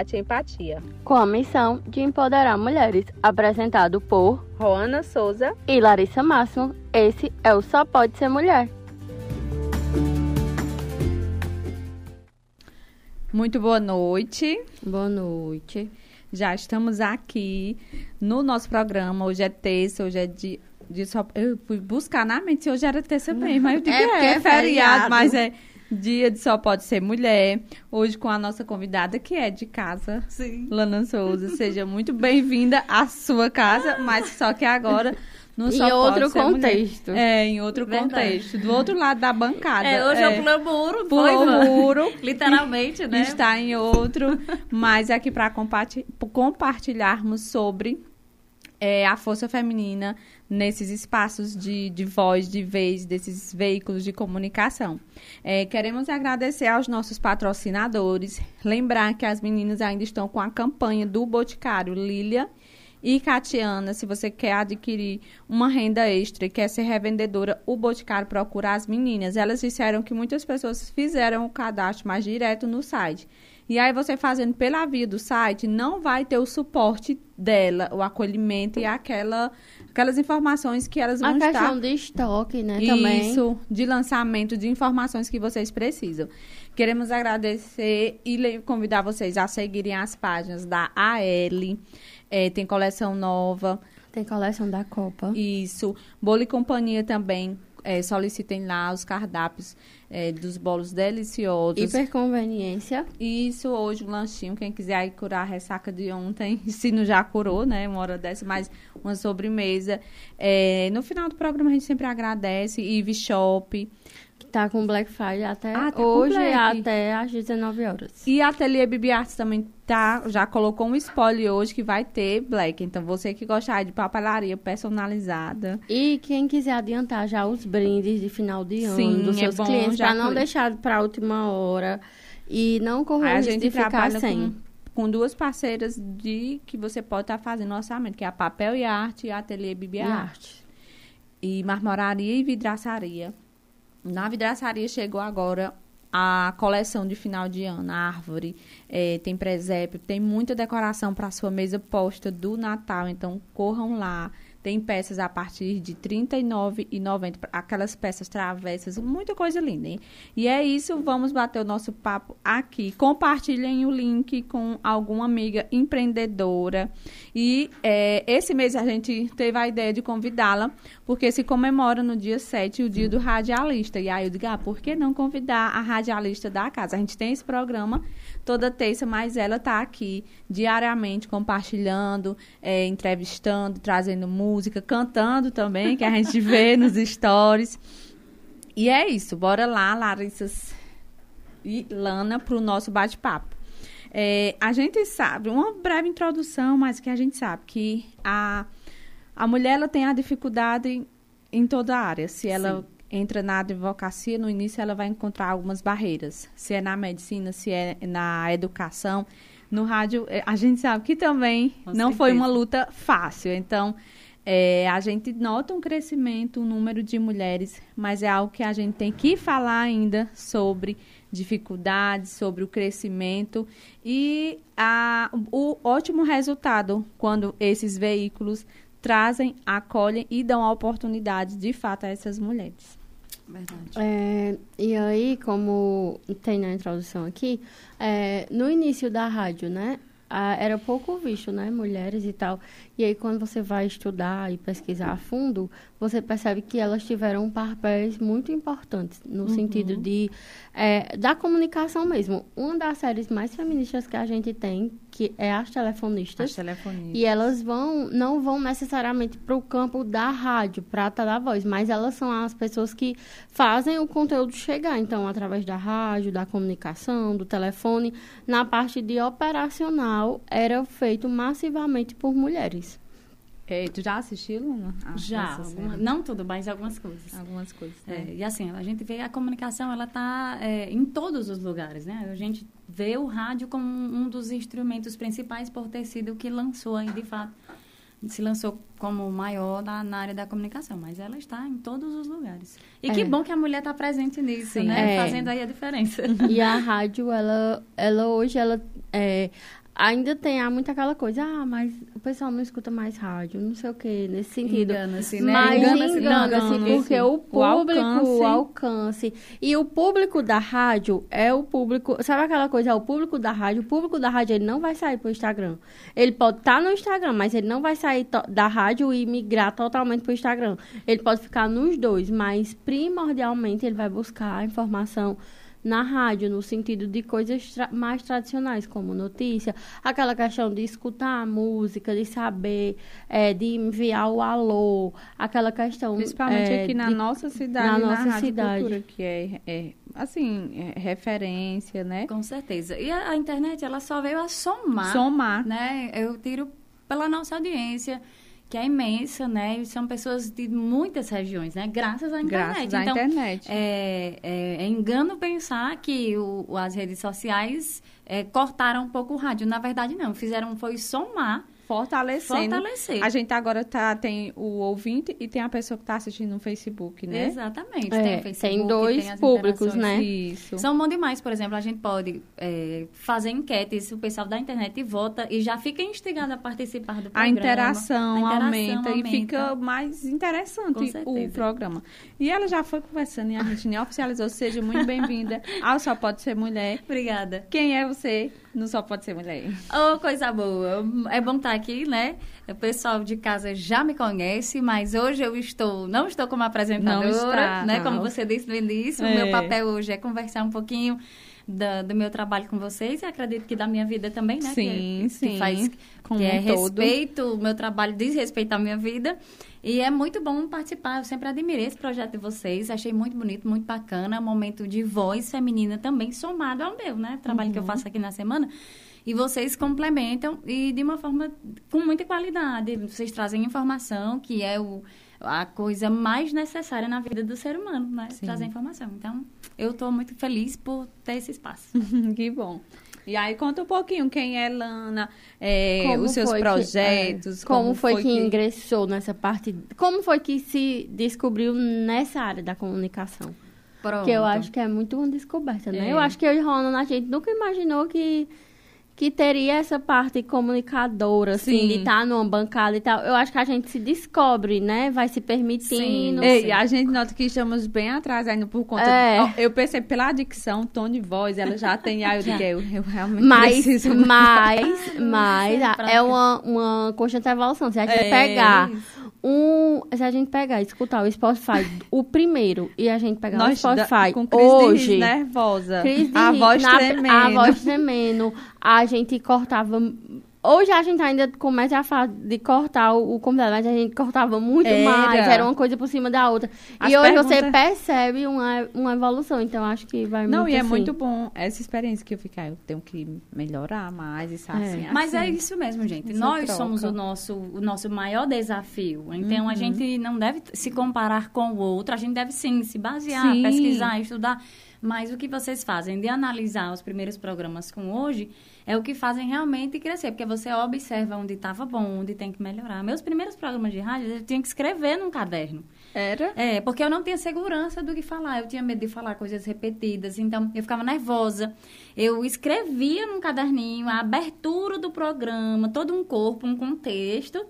Empatia. Com a missão de empoderar mulheres, apresentado por Roana Souza e Larissa Máximo, esse é o Só Pode Ser Mulher. Muito boa noite. Boa noite. Já estamos aqui no nosso programa. Hoje é terça, hoje é de, de só. Eu fui buscar na mente se hoje era terça mesmo. Aí eu digo, É é, é feriado, feriado. mas é dia de só pode ser mulher. Hoje com a nossa convidada que é de casa, Sim. Lana Souza. Seja muito bem-vinda à sua casa, mas só que agora não Em só outro ser mulher. contexto. É, em outro Verdade. contexto. Do outro lado da bancada. É, hoje é. pulei o muro, Pulou foi, o Ivan? muro. Literalmente, né? está em outro, mas aqui para compartilharmos sobre é, a força feminina nesses espaços de, de voz, de vez, desses veículos de comunicação. É, queremos agradecer aos nossos patrocinadores, lembrar que as meninas ainda estão com a campanha do Boticário Lília e Catiana, se você quer adquirir uma renda extra e quer ser revendedora, o Boticário procura as meninas. Elas disseram que muitas pessoas fizeram o cadastro mais direto no site. E aí você fazendo pela via do site, não vai ter o suporte dela, o acolhimento e aquela, aquelas informações que elas vão A estar... questão de estoque, né, também. Isso, de lançamento de informações que vocês precisam. Queremos agradecer e convidar vocês a seguirem as páginas da AL. É, tem coleção nova. Tem coleção da Copa. Isso. Bolo e Companhia também. É, solicitem lá os cardápios é, dos bolos deliciosos. Hiperconveniência. Isso, hoje um lanchinho, quem quiser aí curar a ressaca de ontem, se não já curou, né, uma hora dessa, mais uma sobremesa. É, no final do programa a gente sempre agradece, Eve Shop tá com Black Friday até Ah, tá hoje, Black. até às 19 horas. e a Ateliê Bibi Arts também tá, já colocou um spoiler hoje que vai ter Black. Então você que gostar de papelaria personalizada, E quem quiser adiantar já os brindes de final de ano Sim, dos é seus bom clientes, para não deixar para a última hora e não correr risco de ficar sem. com, com duas parceiras de que você pode estar fazendo orçamento, que é a Papel e Arte e a Ateliê Bibi arte. e marmoraria e vidraçaria. Na vidraçaria chegou agora a coleção de final de ano, a árvore, eh, tem presépio, tem muita decoração para sua mesa posta do Natal, então corram lá. Tem peças a partir de R$ 39,90, aquelas peças travessas, muita coisa linda, hein? E é isso, vamos bater o nosso papo aqui. Compartilhem o link com alguma amiga empreendedora. E eh, esse mês a gente teve a ideia de convidá-la, porque se comemora no dia 7 o dia do radialista. E aí eu digo, ah, por que não convidar a radialista da casa? A gente tem esse programa toda terça, mas ela está aqui diariamente compartilhando, eh, entrevistando, trazendo música, cantando também, que a gente vê nos stories. E é isso, bora lá, Larissa e Lana, para o nosso bate-papo. É, a gente sabe, uma breve introdução, mas que a gente sabe que a, a mulher ela tem a dificuldade em, em toda a área. Se ela entra na advocacia, no início ela vai encontrar algumas barreiras. Se é na medicina, se é na educação. No rádio, eh, a gente sabe que também Com não foi certeza. uma luta fácil. Então, é, a gente nota um crescimento, um número de mulheres, mas é algo que a gente tem que falar ainda sobre dificuldades, sobre o crescimento e a, o ótimo resultado quando esses veículos trazem, acolhem e dão a oportunidade de fato a essas mulheres. Verdade. É, e aí, como tem na introdução aqui, é, no início da rádio, né? era pouco visto, né? Mulheres e tal. E aí, quando você vai estudar e pesquisar a fundo, você percebe que elas tiveram papéis muito importantes no sentido de é, da comunicação mesmo. Uma das séries mais feministas que a gente tem, que é as telefonistas. As telefonistas. E elas vão, não vão necessariamente para o campo da rádio, prata da voz, mas elas são as pessoas que fazem o conteúdo chegar. Então, através da rádio, da comunicação, do telefone, na parte de operacional, era feito massivamente por mulheres. É, tu já assistiu, Luna? Ah, Já, alguma- não tudo, mas algumas coisas. Algumas coisas. É, né? e assim, a gente vê a comunicação, ela está em todos os lugares, né? A gente vê o rádio como um dos instrumentos principais por ter sido o que lançou aí, de fato, se lançou como o maior na, na área da comunicação, mas ela está em todos os lugares. E É. que bom que a mulher está presente nisso, Sim. né? É. Fazendo aí a diferença. E a rádio, ela, ela hoje, ela é, ainda tem há muito aquela coisa, ah, mas o pessoal não escuta mais rádio, não sei o que, nesse sentido. Engana-se, né? Mas Engana-se, engana-se, engana-se. porque o O público, alcance. o alcance. E o público da rádio é o público. Sabe aquela coisa? É o público da rádio. O público da rádio ele não vai sair pro Instagram. Ele pode estar no Instagram, mas ele não vai sair da rádio e migrar totalmente pro Instagram. Ele pode ficar nos dois, mas primordialmente ele vai buscar a informação na rádio, no sentido de coisas tra- mais tradicionais, como notícia, aquela questão de escutar a música, de saber, eh, de enviar o alô, aquela questão. Principalmente eh, aqui na de- nossa cidade, na na, nossa Rádio cidade. Cultura, que é, é, assim, é referência, né? Com certeza. E a, a internet, ela só veio a somar, Somar. né? Eu tiro pela nossa audiência, que é imensa, né? E são pessoas de muitas regiões, né? Graças à internet. Graças à então, internet. É, é- é engano pensar que o- as redes sociais é, cortaram um pouco o rádio. Na verdade, não. Fizeram foi somar, Fortalecendo. fortalecer. A gente agora tá, tem o ouvinte e tem a pessoa que tá assistindo no Facebook, né? Exatamente. É, tem o Facebook, tem dois tem as públicos, né? Isso. São bom demais, por exemplo, a gente pode é, fazer enquetes, o pessoal da internet vota e já fica instigado a participar do programa. A interação, A interação aumenta, e aumenta. fica mais interessante o programa. E ela já foi conversando e a gente nem oficializou. Seja muito bem-vinda ao Só Pode Ser Mulher. Obrigada. Quem é você no Só Pode Ser Mulher? Oh, coisa boa. É bom estar aqui, né? O pessoal de casa já me conhece, mas hoje eu estou, não estou como apresentadora, Não está, né? não. Como você disse no início, o É. meu papel hoje é conversar um pouquinho da- do meu trabalho com vocês e acredito que da minha vida também, né? Sim, que, sim. Que faz Como que é um todo. respeito, o meu trabalho diz respeito à minha vida. E é muito bom participar. Eu sempre admirei esse projeto de vocês. Achei muito bonito, muito bacana. Momento de voz feminina também, somado ao meu, né? Trabalho Uhum. que eu faço aqui na semana. E vocês complementam e de uma forma com muita qualidade. Vocês trazem informação, que é o, a coisa mais necessária na vida do ser humano, né? Sim. Trazer informação. Então, eu estou muito feliz por ter esse espaço. que bom. E aí, conta um pouquinho quem é Lana, é, Como os seus foi que- projetos. é, como, foi, que, ingressou nessa parte? Como foi que se descobriu nessa área da comunicação? Pronto. Que eu acho que é muito uma descoberta, né? É. Eu acho que eu e Ronan, a gente nunca imaginou que, que teria essa parte comunicadora, assim, Sim. de estar numa bancada e tal. Eu acho que a gente se descobre, né? Vai se permitindo. Sim. Ei, a gente nota que estamos bem atrás ainda por conta. É. Eu percebi pela dicção, tom de voz, ela já tem. Aí eu digo, eu, eu realmente Mas, preciso. mas, mas Isso é é uma, uma constante evolução. Se a gente É, pegar um. Se a gente pegar e escutar o Spotify, o primeiro, e a gente pegar Nós o Spotify da- com crise hoje. nervosa. Crise de a voz na- tremendo. A voz tremendo. A gente cortava. Hoje a gente ainda começa a falar de cortar o, o computador, mas a gente cortava muito Era. mais. Era uma coisa por cima da outra. As e hoje você percebe uma, uma evolução. Então acho que vai Não, muito e é assim. muito bom essa experiência que eu fico, ah, eu tenho que melhorar mais, isso assim, Mas é assim. isso mesmo, gente. Essa Nós troca. somos o nosso, o nosso maior desafio. Então, Uhum. a gente não deve se comparar com o outro. A gente deve, sim, se basear, Sim. pesquisar, estudar. Mas o que vocês fazem de analisar os primeiros programas com hoje é o que fazem realmente crescer. Porque você observa onde estava bom, onde tem que melhorar. Meus primeiros programas de rádio, eu tinha que escrever num caderno. Era? É, porque eu não tinha segurança do que falar. Eu tinha medo de falar coisas repetidas. Então, eu ficava nervosa. Eu escrevia num caderninho a abertura do programa, todo um corpo, um contexto,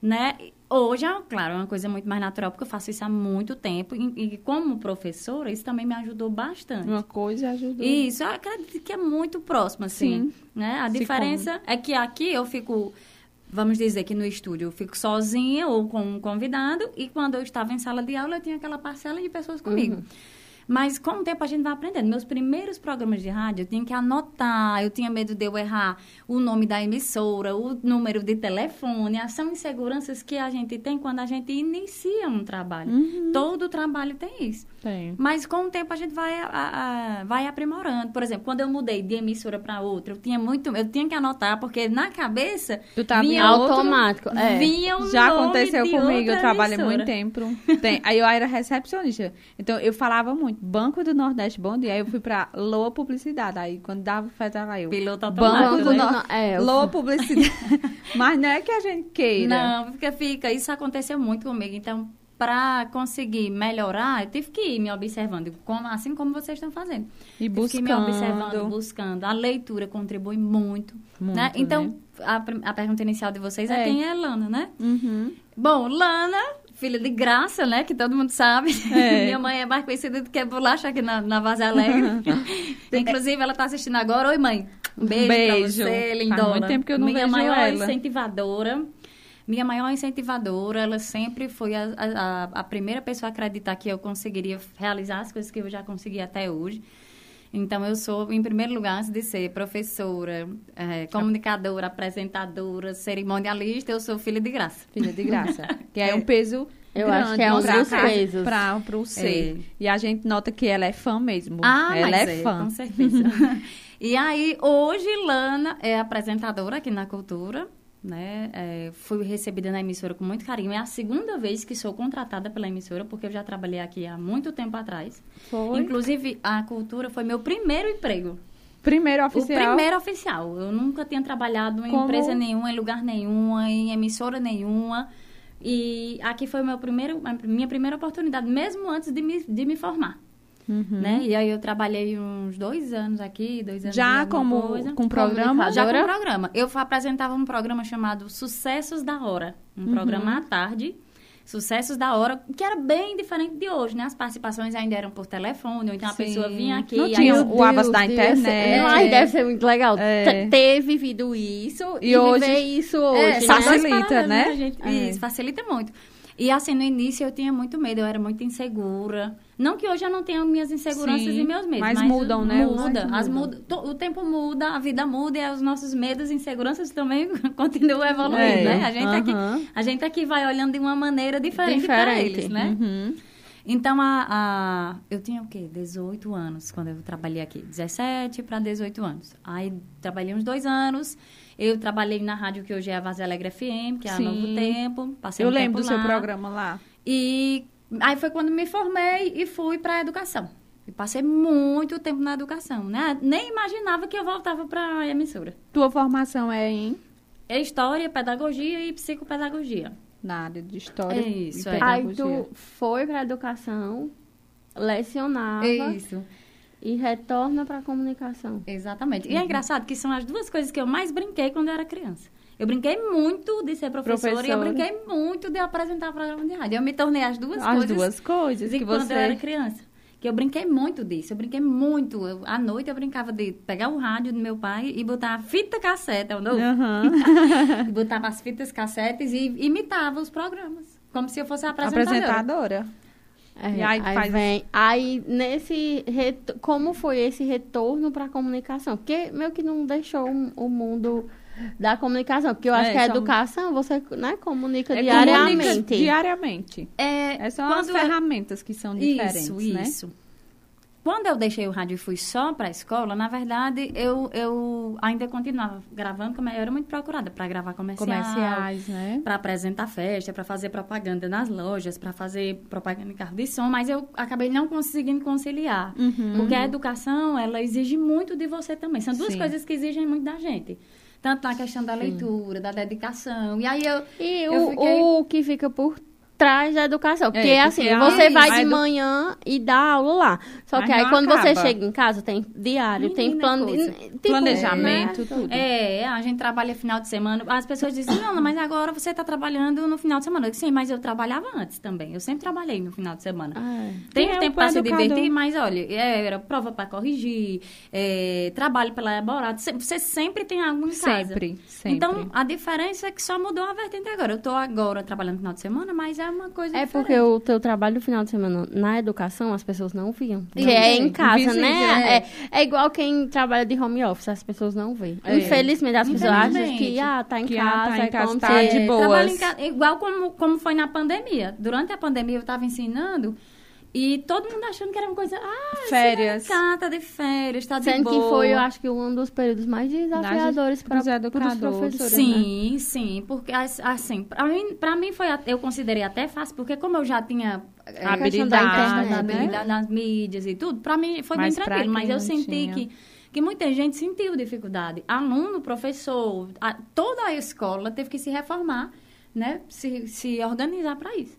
né? Hoje, é, claro, é uma coisa muito mais natural, porque eu faço isso há muito tempo. E, e como professora, isso também me ajudou bastante. Uma coisa ajudou. Isso, eu acredito que é muito próximo, assim. Sim. Né? A diferença é que aqui eu fico, vamos dizer que no estúdio eu fico sozinha ou com um convidado, e quando eu estava em sala de aula eu tinha aquela parcela de pessoas comigo. Uhum. Mas com o tempo a gente vai aprendendo. Meus primeiros programas de rádio eu tinha que anotar, eu tinha medo de eu errar o nome da emissora, o número de telefone. São inseguranças que a gente tem quando a gente inicia um trabalho. Uhum. Todo trabalho tem isso. Tem. Mas com o tempo a gente vai, a- a- vai aprimorando. Por exemplo, quando eu mudei de emissora para outra, eu tinha muito, eu tinha que anotar porque na cabeça Tu em vinha outro- Automático. É. vinha o Já aconteceu comigo, eu outra trabalhei emissora. muito tempo. Tem- aí eu era recepcionista. Então eu falava muito, Banco do Nordeste Bom Dia. Aí eu fui pra Loa Publicidade. Aí quando dava tava eu. Piloto Banco do né? Nor- Não, é, Loa Publicidade. Mas não é que a gente queira. Não, fica, fica. Isso aconteceu muito comigo. Então, para conseguir melhorar, eu tive que ir me observando, como, assim como vocês estão fazendo. E Tive que ir me buscando. observando, buscando. A leitura contribui muito. Muito, né? Então, né? A, a pergunta inicial de vocês é, É. quem é Lana, né? Uhum. Bom, Lana, filha de Graça, né? Que todo mundo sabe. É. Minha mãe é mais conhecida do que bolacha aqui na, na Vaza Alegre. Inclusive, ela tá assistindo agora. Oi, mãe. Um beijo, beijo. pra você, Faz lindona. muito tempo que eu não Minha vejo maior ela. incentivadora. Minha maior incentivadora, ela sempre foi a, a, a primeira pessoa a acreditar que eu conseguiria realizar as coisas que eu já consegui até hoje. Então, eu sou, em primeiro lugar, antes de ser professora, eh, comunicadora, apresentadora, cerimonialista, eu sou filha de graça. Filha de graça. Que é um peso Eu grande acho que é um dos pesos. Pra, pro ser. E a gente nota que ela é fã mesmo. Ah, ela mas é é, fã. com certeza. e aí, hoje, Lana é apresentadora aqui na Cultura, né? É, fui recebida na emissora com muito carinho. É a segunda vez que sou contratada pela emissora, porque eu já trabalhei aqui há muito tempo atrás. Foi. Inclusive, a Cultura foi meu primeiro emprego. Primeiro O oficial. primeiro oficial. Eu nunca tinha trabalhado em Como? empresa nenhuma, em lugar nenhuma, em emissora nenhuma. E aqui foi o meu primeiro, minha primeira oportunidade, mesmo antes de me, de me formar. Uhum. Né? E aí eu trabalhei uns dois anos aqui, dois anos Já como coisa. com programa? Já com programa. Eu apresentava um programa chamado Sucessos da Hora. Um Uhum. programa à tarde. Sucessos da Hora, que era bem diferente de hoje, né? As participações ainda eram por telefone, ou então a Sim. pessoa vinha aqui... Não tinha o Abas da internet. Ai, deve ser muito legal. É. Ter vivido isso E e, hoje- viver isso hoje, É, né? Facilita, paralelos, né? gente? É. Isso, facilita muito. E assim, no início eu tinha muito medo, eu era muito insegura. Não que hoje eu não tenha minhas inseguranças Sim, e meus medos. mas Mas, mudam, né? Muda. mas As muda. O tempo muda, a vida muda e os nossos medos e inseguranças também continuam evoluindo, É, né? A gente, aqui, aham. a gente aqui vai olhando de uma maneira diferente, para Diferente. eles, né? Uhum. Então, a, a- eu tinha o quê? 18 anos quando eu trabalhei aqui. 17 para 18 anos. Aí, trabalhei uns dois anos. Eu trabalhei na rádio que hoje é a Vaz Alegre FM, que é a Sim. Novo Tempo. Passei Eu um lembro do tempo seu lá. programa lá. E aí foi quando me formei e fui para a educação. E passei muito tempo na educação, né? Nem imaginava que eu voltava para a emissora. Tua formação é em É história, pedagogia e psicopedagogia. na área de história É isso, e é. Aí pedagogia. tu foi pra educação, lecionava Isso. E retorna pra comunicação. Exatamente. E Uhum. é engraçado que são as duas coisas que eu mais brinquei quando eu era criança. Eu brinquei muito de ser professora, e eu Professora. brinquei muito de apresentar programa de rádio. Eu me tornei as duas As coisas duas coisas que quando você... eu era criança. Que eu brinquei muito disso. Eu brinquei muito. Eu- à noite eu brincava de pegar o rádio do meu pai e botar a fita cassete, é o novo? Aham. E botava as fitas cassetes e imitava os programas. Como se eu fosse a apresentadora. Apresentadora. É, E aí aí, faz- vem. Aí, nesse. Como foi esse retorno pra comunicação? Porque meio que não deixou o- mundo da comunicação. Porque eu acho É, que a educação você né, comunica É, diariamente. comunica Diariamente. É, Essas são as eu- ferramentas que são diferentes, isso, né? isso. Quando eu deixei o rádio e fui só para a escola, na verdade, eu, eu ainda continuava gravando, como eu era muito procurada para gravar comercial, Comerciais, né? para apresentar festa, para fazer propaganda nas lojas, para fazer propaganda em carro de som, mas eu acabei não conseguindo conciliar. Uhum. Porque a educação, ela exige muito de você também. São duas Sim. coisas que exigem muito da gente. Tanto na questão da leitura, da dedicação. E aí eu... E Eu o, fiquei- o que fica por trás da educação. Porque, porque assim, a- você vai de edu- manhã e dá aula lá. Só Mas que aí quando você acaba. chega em casa, tem diário, tem Menina, plano. coisa. tipo, Planejamento, né? tudo. É, a gente trabalha final de semana. As pessoas dizem, não, mas agora você está trabalhando no final de semana. Eu disse, Sim, mas eu trabalhava antes também. Eu sempre trabalhei no final de semana. Ah, Tem Quem é o tempo para se divertir, mas olha, é, era prova para corrigir, é, trabalho para elaborar. Você sempre tem algo em casa. Sempre, sempre. Então, a diferença é que só mudou a vertente agora. Eu estou agora trabalhando no final de semana, mas é uma coisa É diferente. porque o teu trabalho no final de semana na educação, as pessoas não viam. Que Não é em casa, né? é. É, é igual quem trabalha de home office, as pessoas não veem. É. Infelizmente, as pessoas acham que, ah, tá em Que, ah, casa, tá em é casa, tá de boas. em casa, igual como, como foi na pandemia. Durante a pandemia eu estava ensinando e todo mundo achando que era uma coisa. Ah, Férias. Cá, tá de férias, tá de Sendo boa. que foi, eu acho que um dos períodos mais desafiadores para os educadores. professores, né? Sim, sim, porque as- assim, pra mim, pra mim foi, eu considerei até fácil, porque como eu já tinha é, A questão da Habilidade, internet, né? habilidade nas mídias e tudo, pra mim foi Mas bem tranquilo, mas eu senti tinha. que, que muita gente sentiu dificuldade. Aluno, professor, a- toda a escola teve que se reformar, né, se, se organizar para isso.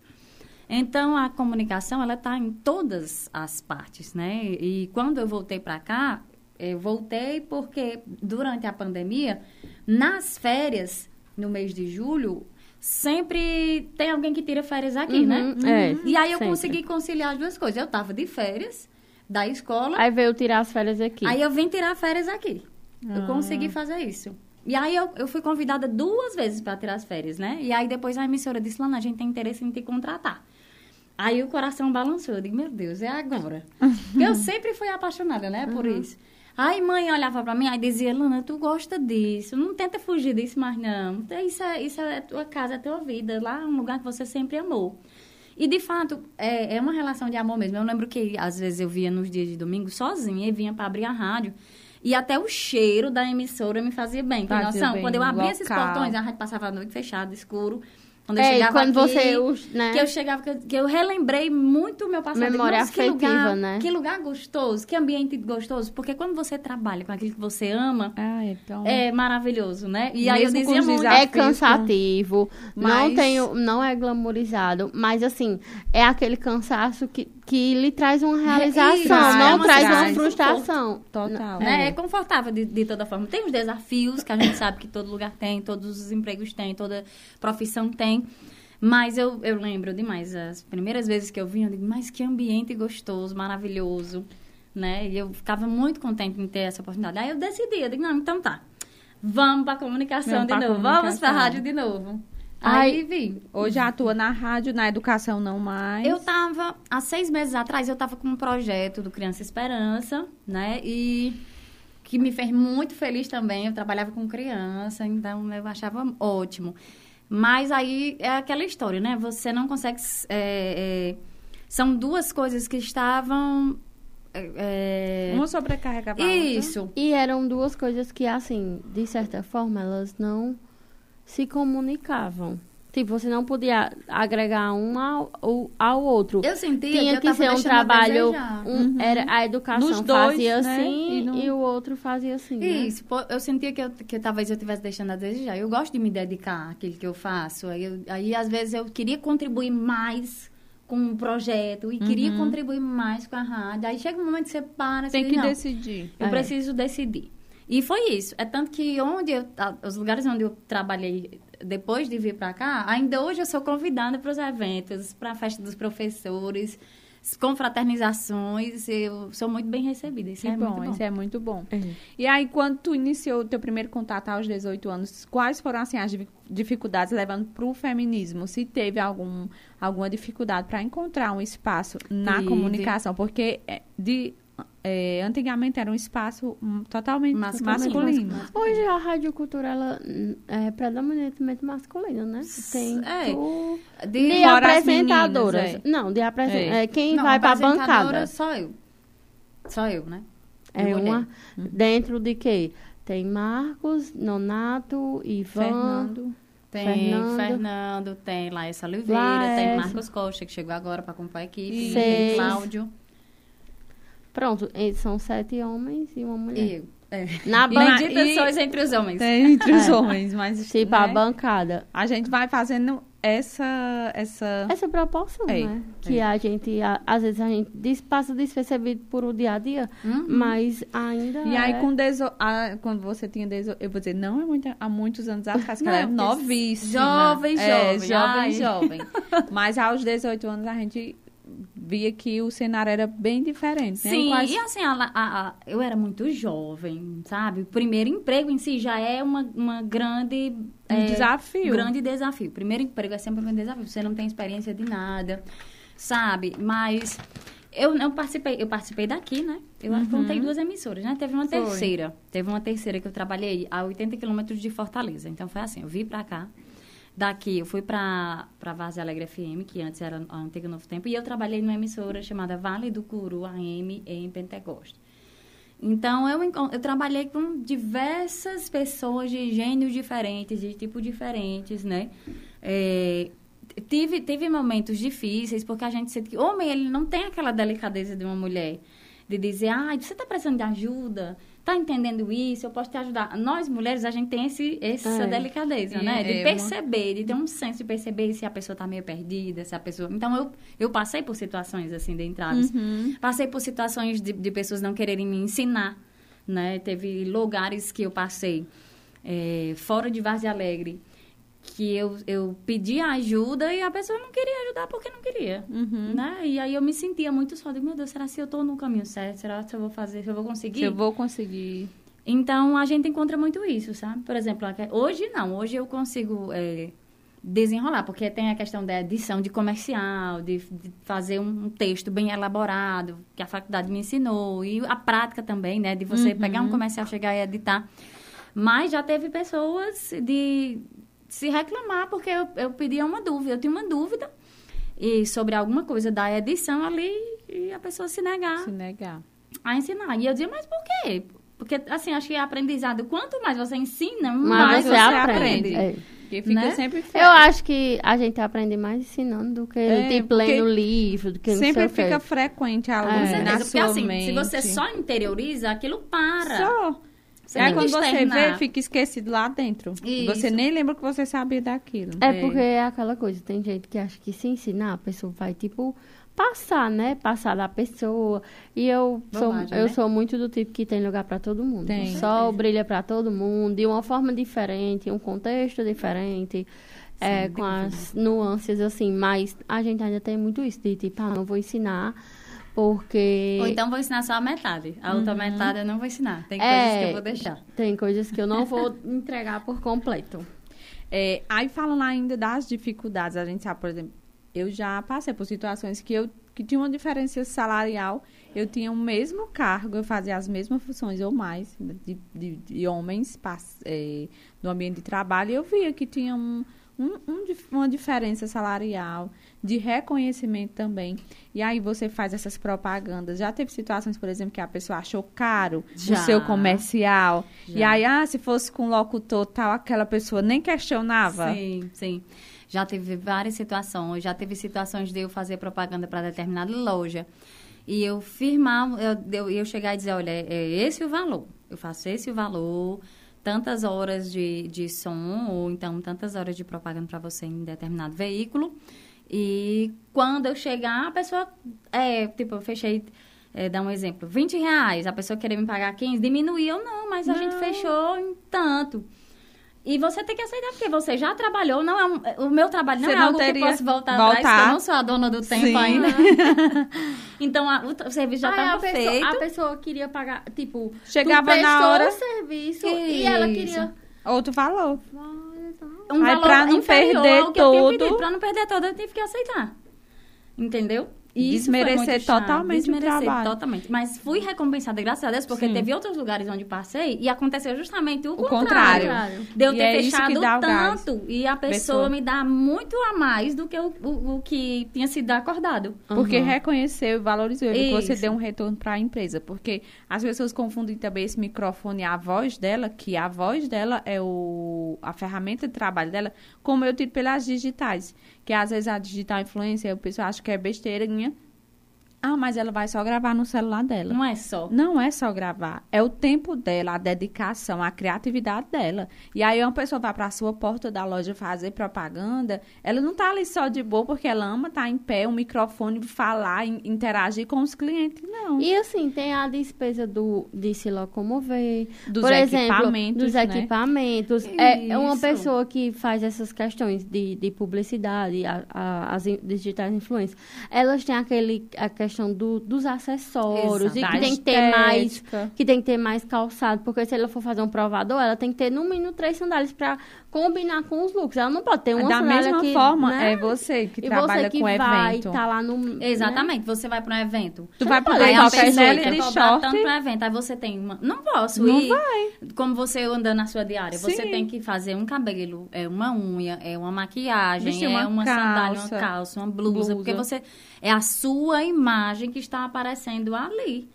Então, a comunicação, ela está em todas as partes, né? E quando eu voltei para cá, eu voltei porque durante a pandemia, nas férias, no mês de julho, sempre tem alguém que tira férias aqui, né? Uhum, é, E aí eu sempre. consegui conciliar as duas coisas. Eu tava de férias da escola, Aí veio tirar as férias aqui. aí eu vim tirar férias aqui. Eu Ah. consegui fazer isso. E aí eu, eu fui convidada duas vezes para tirar as férias, né? E aí depois a emissora disse, Lana, a gente tem interesse em te contratar. Aí o coração balançou. Eu digo, meu Deus, é agora. Porque eu sempre fui apaixonada, né, por isso. Aí mãe olhava pra mim e dizia, Lana, tu gosta disso. Não tenta fugir disso mais, não. Isso é, isso é tua casa, é tua vida. Lá é um lugar que você sempre amou. E, de fato, é, é uma relação de amor mesmo. Eu lembro que, às vezes, eu via nos dias de domingo sozinha e vinha para abrir a rádio. E até o cheiro da emissora me fazia bem. Fazia noção? bem, Quando eu abria esses local. portões, a rádio passava a noite fechada, escuro. Quando eu é, chegava quando aqui, você, né? que eu chegava, que eu, que eu relembrei muito o meu passado. Memória Nossa, que afetiva, lugar, né? Que lugar gostoso, que ambiente gostoso. Porque quando você trabalha com aquilo que você ama, Ah, então... é maravilhoso, né? E aí eu Mesmo dizia muito... É cansativo, não Mas- tem, o- não é glamorizado, mas assim, é aquele cansaço que, que lhe traz uma realização, Isso, não é uma traz uma frustração. Total. né? É confortável de, de toda forma. Tem os desafios que a gente sabe que todo lugar tem, todos os empregos têm, toda profissão tem. Mas eu, eu lembro demais, as primeiras vezes que eu vim, eu digo, mas que ambiente gostoso, maravilhoso, né? E eu ficava muito contente em ter essa oportunidade. Aí eu decidi, eu digo, não, então tá, vamos pra comunicação Vamos de pra novo, vamos pra comunicação. rádio de novo. Aí Ai, vim. Hoje atua na rádio, na educação não mais. Eu tava, há seis meses atrás, eu tava com um projeto do Criança Esperança, né? E que me fez muito feliz também. Eu trabalhava com criança, então eu achava ótimo. Mas aí é aquela história, né? Você não consegue. é, é, são duas coisas que estavam. é, Uma sobrecarregava a outra. isso. E eram duas coisas que, assim, de certa forma, elas não se comunicavam. Tipo, você não podia agregar um ao, ao- ao outro. Eu sentia Tinha que tava ser um a trabalho. um- era, a educação Nos dois, fazia né? assim E não- e o outro fazia assim. né? Isso, pô, eu sentia que, eu, que talvez eu estivesse deixando a desejar. Eu gosto de me dedicar àquilo que eu faço. Aí, eu- aí, às vezes, eu queria contribuir mais com o projeto e queria contribuir mais com a rádio. Aí chega um momento que você para, você Tem diz, que não, decidir. eu É. preciso decidir. E foi isso. É tanto que onde eu, os lugares onde eu trabalhei depois de vir para cá, ainda hoje eu sou convidada para os eventos, para a festa dos professores, com fraternizações. Eu sou muito bem recebida. Isso Que é bom, muito bom. isso é muito bom. É. E aí, quando tu iniciou o teu primeiro contato aos 18 anos, quais foram, assim, as difi- dificuldades levando para o feminismo? Se teve algum, alguma dificuldade para encontrar um espaço na Tive. comunicação? Porque é, de, é, antigamente era um espaço hum, totalmente Masculino. masculino. Hoje a Rádio Cultura ela hum, é predominantemente masculina, né? Tem É. tu- De- de apresentadoras. meninas, é. Não, de apresentadoras. É. quem Não, vai pra apresentadora bancada. Só eu. Só eu, né? De É mulher. uma. Dentro de quê? Tem Marcos, Nonato, Ivan. Fernando. Tem Fernando. Fernando, tem Laércio Oliveira, Laércio. tem Marcos Costa, que chegou agora para acompanhar a equipe, Seis. tem Cláudio Pronto, são sete homens e uma mulher. e. É. Na E bancada. Bendita e- sois entre os homens. Tem entre os É. homens, mas Tipo, a né, bancada. a gente vai fazendo essa... essa... Essa proporção, É, né? Que a gente, a- às vezes, a gente passa despercebido por o dia a dia, Uhum. mas ainda. E aí, é- com dezo... ah, quando você tinha 18, eu vou dizer, não é muito, há muitos anos atrás, que ela é novíssima. jovem, É, jovem, jovem, ai. jovem. Mas aos 18 anos a gente via que o cenário era bem diferente, né? Sim, Quase- e assim, a- a- a- eu era muito jovem, sabe? O primeiro emprego em si já é uma, uma grande... Um é, desafio. Um grande desafio. Primeiro emprego é sempre um desafio. Você não tem experiência de nada, sabe? Mas eu não participei. Eu participei daqui, né? Eu apontei duas emissoras, né? Teve uma Uhum. Foi. terceira. Teve uma terceira que eu trabalhei a 80 quilômetros de Fortaleza. Então, foi assim, eu vim pra cá. Daqui, eu fui pra Vaze Alegre FM, que antes era a antiga Novo Tempo. E eu trabalhei numa emissora chamada Vale do Curu AM, em Pentecoste. Então, eu, eu trabalhei com diversas pessoas de gênios diferentes, de tipos diferentes, né? É, tive, tive momentos difíceis, porque a gente sente que homem, ele não tem aquela delicadeza de uma mulher. De dizer, ai, você tá precisando de ajuda? tá entendendo isso, eu posso te ajudar. Nós, mulheres, a gente tem esse, essa É. delicadeza, né? De é perceber, de ter um senso de perceber se a pessoa tá meio perdida, se a pessoa... Então, eu, eu passei por situações, assim, de entradas. Uhum. Passei por situações de, de pessoas não quererem me ensinar, né? Teve lugares que eu passei eh, fora de Várzea Alegre que eu, eu pedi ajuda e a pessoa não queria ajudar porque não queria, Uhum. né? E aí eu me sentia muito só, de, meu Deus, será se eu tô no caminho certo? Será se eu vou fazer, se eu vou conseguir? Se eu vou conseguir. Então, a gente encontra muito isso, sabe? Por exemplo, hoje não. Hoje eu consigo é, desenrolar, porque tem a questão da edição de comercial, de, de fazer um, um texto bem elaborado, que a faculdade me ensinou. E a prática também, né? De você Uhum. pegar um comercial, chegar e editar. Mas já teve pessoas de se reclamar, porque eu, eu pedia uma dúvida. Eu tinha uma dúvida e sobre alguma coisa da edição ali e a pessoa se negar Se negar. a ensinar. E eu dizia, mas por quê? Porque, assim, acho que é aprendizado. Quanto mais você ensina, Mas mais você, você aprende. aprende. É. Porque fica Né? sempre Eu acho que a gente aprende mais ensinando do que É, tipo, lendo livro, do que não Sempre sei o quê. fica frequente a É. luz Com Com certeza. na Porque, sua assim, mente. se você só interioriza, aquilo para. Só. Você que quando você vê, fica esquecido lá dentro. Isso. Você nem lembra que você sabia daquilo. É porque é aquela coisa, tem gente que acha que se ensinar, a pessoa vai, tipo, passar, né? Passar da pessoa. E eu, sou, eu né? sou muito do tipo que tem lugar pra todo mundo. Tem. O sol brilha pra todo mundo, de uma forma diferente, um contexto diferente. é, Sem com as nuances, assim, mas a gente ainda tem muito isso de tipo, ah, não vou ensinar porque Ou então vou ensinar só a metade. A outra metade eu não vou ensinar. Tem É. coisas que eu vou deixar. tem coisas que eu não vou entregar por completo. É, aí falando ainda das dificuldades, a gente sabe, por exemplo, eu já passei por situações que eu que tinha uma diferença salarial, eu tinha o mesmo cargo, eu fazia as mesmas funções ou mais de, de, de homens pass- é, no ambiente de trabalho, e eu via que tinha um, um- um uma diferença salarial, de reconhecimento também. E aí você faz essas propagandas. Já teve situações, por exemplo, que a pessoa achou caro Já. o seu comercial. E Já. aí, ah, se fosse com locutor tal, aquela pessoa nem questionava. Sim, sim. Já teve várias situações. Já teve situações de eu fazer propaganda para determinada loja. E eu firmar, eu, eu, eu chegar e dizer, olha, é esse o valor. Eu faço esse o valor, tantas horas de, de som, ou então tantas horas de propaganda para você em determinado veículo. E quando eu chegar, a pessoa, é, tipo, eu fechei, é, dar um exemplo, 20 reais, a pessoa querer me pagar 15, diminuiu, não, mas a gente fechou em tanto. E você tem que aceitar, porque você já trabalhou, não é um- o meu trabalho não Você é não algo que teria posso voltar, voltar. atrás, porque eu não sou a dona do tempo Sim. ainda. então, a- o, o serviço já estava pessoa, feito. a pessoa queria pagar, tipo, Chegava na hora- o serviço e ela queria... Outro valor. um Aí, valor pra não perder eu pedido. Pra não perder todo, eu tive que aceitar. Entendeu? E Desmerecer totalmente o desmerecer trabalho. totalmente. Mas fui recompensada, graças a Deus, porque Sim. teve outros lugares onde passei e aconteceu justamente o, O contrário. contrário. De eu E ter é fechado o tanto e a pessoa, Pessoa. me dá muito a mais do que o, o, o que tinha sido acordado. Porque Uhum. reconheceu e valorizou e você deu um retorno para a empresa. Porque as pessoas confundem também esse microfone, a voz dela, que a voz dela é o, a ferramenta de trabalho dela, como eu tiro pelas digitais. Que às vezes a digital influência, o pessoal acha que é besteirinha. Ah, mas ela vai só gravar no celular dela. Não é só. Não é só gravar, é o tempo dela, a dedicação, a criatividade dela. E aí uma pessoa vai para a sua porta da loja fazer propaganda, ela não tá ali só de boa porque ela ama estar em pé, um microfone, falar, in- interagir com os clientes, não. E assim, tem a despesa do, de se locomover. Dos Por exemplo, equipamentos, dos né? equipamentos. É, é uma pessoa que faz essas questões de, de publicidade, a- a- as digitais influências. Elas têm aquele, a questão do, dos acessórios e Da que tem que ter mais que tem que ter mais calçado, porque se ela for fazer um provador, ela tem que ter no mínimo três sandálias para combinar com os looks. Ela não pode ter uma da mesma que, forma, né? é você que e trabalha você que com vai evento. tá lá no né? Exatamente, você vai para um evento. Tu vai pode poder Aí levar a qualquer pessoa chinelo de short. tanto pro evento. Aí você tem uma... Não posso Não ir como você andando na sua diária. Você Sim. tem que fazer um cabelo, é uma unha, é uma maquiagem, Vestir é uma uma sandália, calça. uma calça, uma blusa, Blusa. Porque você... É a sua imagem que está aparecendo ali.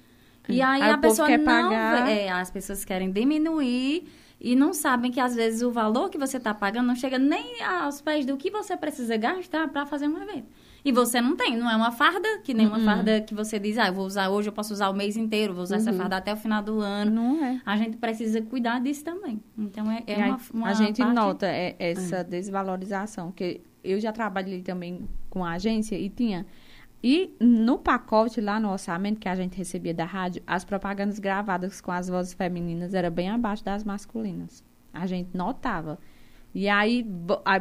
E aí, Aí a pessoa quer não... pagar. vê- É, as pessoas querem diminuir... E não sabem que, às vezes, o valor que você está pagando não chega nem aos pés do que você precisa gastar para fazer um evento. E você não tem, não é uma farda, que nem uma Uhum. farda que você diz, ah, eu vou usar hoje, eu posso usar o mês inteiro, vou usar essa Uhum. farda até o final do ano. Não é. A gente precisa cuidar disso também. Então, é, é uma, uma a gente parte- nota é, essa desvalorização, que eu já trabalhei também com a agência e tinha. E no pacote, lá no orçamento que a gente recebia da rádio, as propagandas gravadas com as vozes femininas era bem abaixo das masculinas. A gente notava. E aí,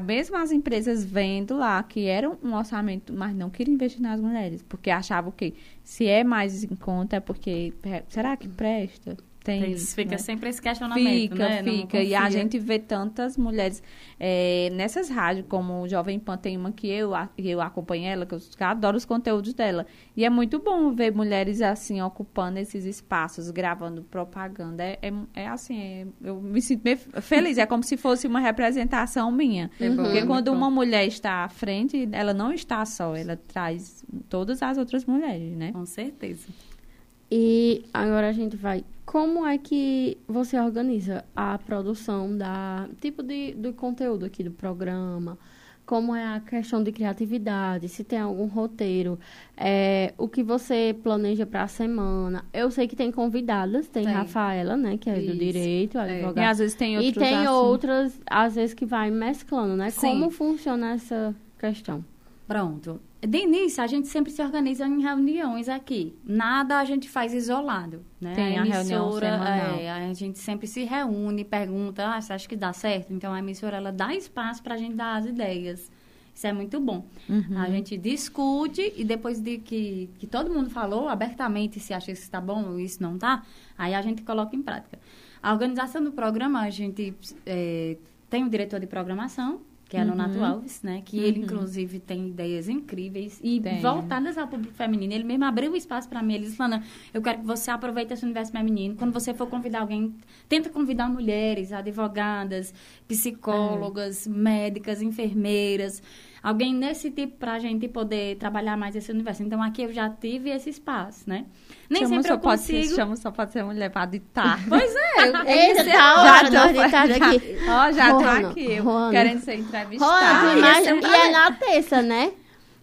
mesmo as empresas vendo lá que era um orçamento, mas não queriam investir nas mulheres, porque achavam que se é mais em conta é porque, é, será que presta? Tem, Eles fica né? sempre esse questionamento, Fica, né? Fica. E a gente vê tantas mulheres é, nessas rádios, como o Jovem Pan tem uma que eu, eu acompanho ela, que eu adoro os conteúdos dela. E é muito bom ver mulheres assim, ocupando esses espaços, gravando propaganda. É, é, é assim, é- eu me sinto bem feliz. É como se fosse uma representação minha. É bom, Porque é quando uma mulher está à frente, ela não está só, ela traz todas as outras mulheres, né? Com certeza. E agora a gente vai. Como é que você organiza a produção da tipo de, do conteúdo aqui do programa? Como é a questão de criatividade? Se tem algum roteiro? É, o que você planeja para a semana? Eu sei que tem convidadas, tem, Tem. Rafaela, né, que é do Isso. direito, E advogada. às vezes tem E outros tem assuntos. outras, às vezes, que vai mesclando, né? Sim. Como funciona essa questão? Pronto. De início, a gente sempre se organiza em reuniões aqui. Nada a gente faz isolado, né? Tem a reunião semanal. é, a gente sempre se reúne, pergunta, ah, você acha que dá certo? Então, a emissora, ela dá espaço para a gente dar as ideias. Isso é muito bom. Uhum. A gente discute e depois de que, que todo mundo falou abertamente se acha que isso está bom ou isso não está, aí a gente coloca em prática. A organização do programa, a gente é, tem um diretor de programação, que é Uhum. Nonato Alves, né? Que ele, inclusive, tem ideias incríveis e Tem. voltadas ao público feminino. Ele mesmo abriu o espaço para mim. Ele disse, Lana, eu quero que você aproveite esse universo feminino. Quando você for convidar alguém, tenta convidar mulheres, advogadas, psicólogas, médicas, enfermeiras. Alguém nesse tipo para a gente poder trabalhar mais esse universo. Então, aqui eu já tive esse espaço, né? Nem chama sempre só eu pode ser, consigo... chama só pode ser mulher para ditar. Pois é, eu, Eita, tá Já hora, tô- nós aqui. Ó, já Juana, tô aqui, Juana. querendo ser entrevistada. esse é um e é na terça, né?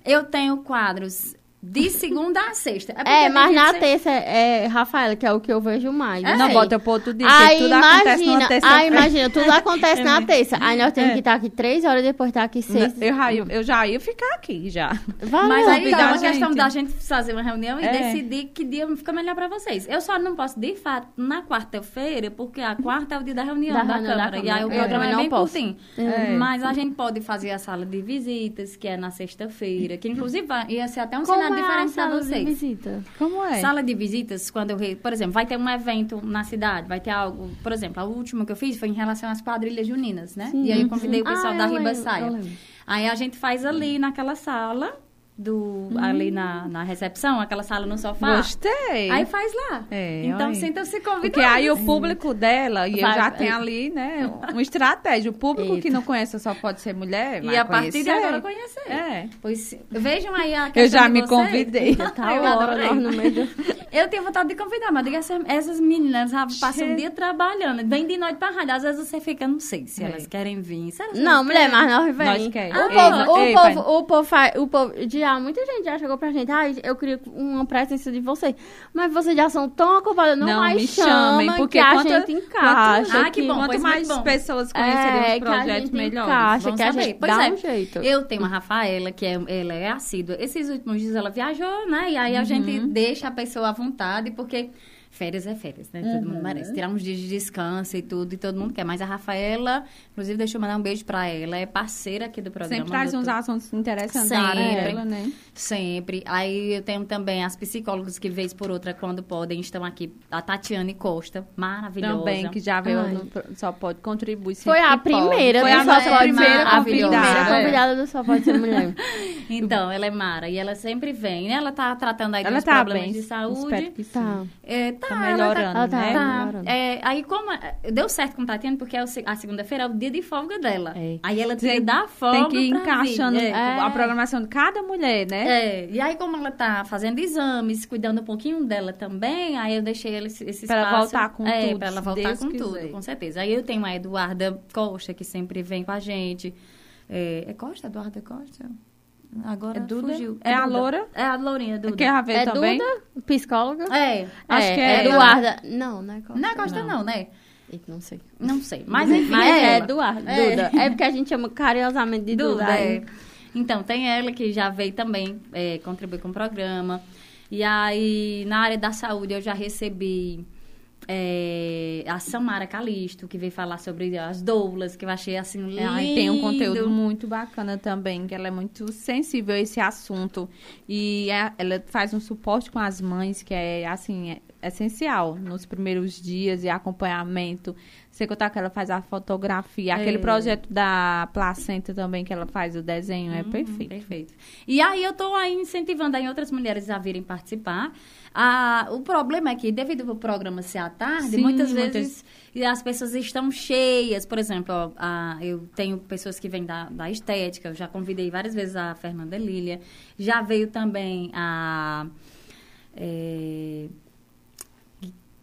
eu tenho quadros de segunda a sexta. É, tem mas na terça é, é Rafaela, que é o que eu vejo mais. É. Não, bota pro outro dia, Aí tudo acontece imagina, numa aí imagina, tudo acontece na terça. Aí nós temos É. que estar aqui três horas, depois estar aqui seis. Eu, já ia- eu já ia ficar aqui, já. Valeu, Mas aí é uma questão da gente fazer uma reunião e É. decidir que dia fica melhor pra vocês. Eu só não posso, de fato, na quarta-feira, porque a quarta é o dia da reunião Da da, reunião da Câmara. E aí o Câmara. Eu programa também é não bem posso. curtinho. É. Mas a gente pode fazer a sala de visitas, que é na sexta-feira, que inclusive vai- ia ser até um cenário é a diferente pra sala de vocês. visita? Como é? Sala de visitas, quando eu... Por exemplo, vai ter um evento na cidade, vai ter algo... Por exemplo, a última que eu fiz foi em relação às quadrilhas juninas, né? Sim. E aí eu convidei o pessoal Ah, da eu lembro. Aí a gente faz ali naquela sala, do, ali na, na recepção, aquela sala no sofá. Gostei. Aí faz lá. É, então sintam-se convidados. Porque aí o público dela, e eu Vai- já tenho ali, né, uma estratégia. O público que Eita. não conhece só pode ser mulher, vai E a partir de conhecer. agora conhecer. É. Pois vejam aí a Eu já me vocês. convidei. Tá Eu hora, nós no meio do... Eu tenho vontade de convidar, mas diga essas, essas meninas já passam o dia trabalhando, vem de noite pra rádio. Às vezes você fica, não sei se É. elas querem vir. Será que Não, mulher, querem? mas nós vem. Nós quer. O Ei, povo, o povo, o povo faz, o povo, já, muita gente já chegou pra gente, ah, eu queria uma presença de vocês, mas vocês já são tão ocupadas, não, Não mais me chamem, porque que a quanto- gente encaixa. Ah, que que- bom, Quanto pois mais bom. pessoas conhecerem É, os que a projetos, gente melhor. encaixa, que a gente Pois dá é. um jeito. Eu tenho uma Rafaela, que é, ela é assídua. Esses últimos dias ela viajou, né? E aí a gente Uhum. deixa a pessoa à vontade, porque férias é férias, né? Todo Uhum. mundo merece. Tirar uns dias de descanso e tudo, e todo mundo quer. Mas a Rafaela, inclusive, deixa eu mandar um beijo pra ela. É parceira aqui do programa. Sempre traz uns assuntos interessantes Sempre. dela, né? Sempre. Aí eu tenho também as psicólogas que, vez por outra, quando podem, estão aqui. A Tatiane Costa, maravilhosa. Também, que já veio, Ai. no só pode contribuir. Foi a primeira Foi do a Só nossa Pode primeira Ser, a convidada. primeira É. convidada do Só Pode Ser Mulher. Então, ela é Mara. E ela sempre vem, né? Ela tá tratando aí Ela dos tá problemas bem, de saúde. espero que sim. Tá. É, tá, Tá ela melhorando, Ela tá né? Tá. melhorando. É, aí, como é, deu certo com Tatiana, porque é a segunda-feira é o dia de folga dela. É. Aí ela Tem- da folga. Tem que ir encaixando vir. É. a programação de cada mulher, né? É, e aí como ela tá fazendo exames, cuidando um pouquinho dela também, aí eu deixei ela esse, esse Pra ela espaço. voltar com é, tudo, pra ela voltar Deus com quiser. tudo, com certeza. Aí eu tenho a Eduarda Costa, que sempre vem com a gente. É, é Costa? Eduarda Costa? Agora É Duda? fugiu. É a Duda. loura? É a lourinha, Duda. Que já veio É também? Duda, psicóloga? É. Acho é, que é Eduarda. Não, não é Costa. Não é Costa não, né? Eita, Não sei. Não sei. Mas enfim, Mas é, é. Eduarda. É. Duda. É porque a gente chama carinhosamente de Duda. Duda, é. Então, tem ela que já veio também é, contribuir com o programa. E aí, na área da saúde, eu já recebi é, a Samara Calisto, que veio falar sobre as doulas, que eu achei assim lindo. Aí tem um conteúdo muito bacana também, que ela é muito sensível a esse assunto. E é- ela faz um suporte com as mães, que é, assim, é essencial nos primeiros dias e acompanhamento. Sem contar que ela faz a fotografia. Aquele É. projeto da placenta também, que ela faz o desenho, é Uhum, perfeito. Perfeito. E aí eu aí incentivando aí outras mulheres a virem participar. Ah, o problema é que, devido ao programa ser à tarde, Sim, muitas muitas- vezes e as pessoas estão cheias. Por exemplo, ó, ah, eu tenho pessoas que vêm da, da estética, eu já convidei várias vezes a Fernanda Lília. Já veio também a. é,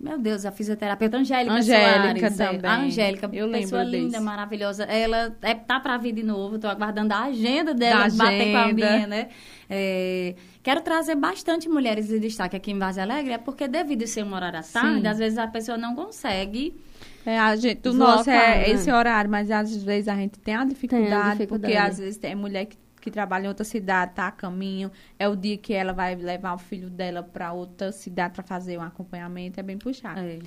meu Deus, a fisioterapeuta Angélica, Angélica Soares, é, também. A Angélica, Eu pessoa lembro linda, desse. maravilhosa. Ela é, tá pra vir de novo, tô aguardando a agenda dela Da bater com a agenda. minha, né? É, quero trazer bastante mulheres de destaque aqui em Vaz Alegre, é porque devido ser um horário à tarde, Sim. às vezes a pessoa não consegue. É, a gente, o Deslocar, nosso é né? esse horário, mas às vezes a gente tem a dificuldade, porque dificuldade. às vezes tem mulher que, que trabalha em outra cidade, tá a caminho, é o dia que ela vai levar o filho dela para outra cidade para fazer um acompanhamento, é bem puxado. É,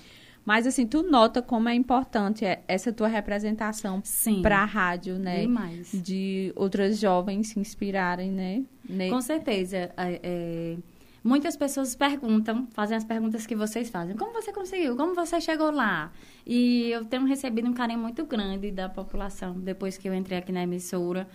Mas assim, tu nota como é importante é- essa tua representação para a rádio, né? Demais. De outras jovens se inspirarem, né? Ne- Com certeza. é, é, muitas pessoas perguntam, fazem as perguntas que vocês fazem. Como você conseguiu? Como você chegou lá? E eu tenho recebido um carinho muito grande da população depois que eu entrei aqui na emissora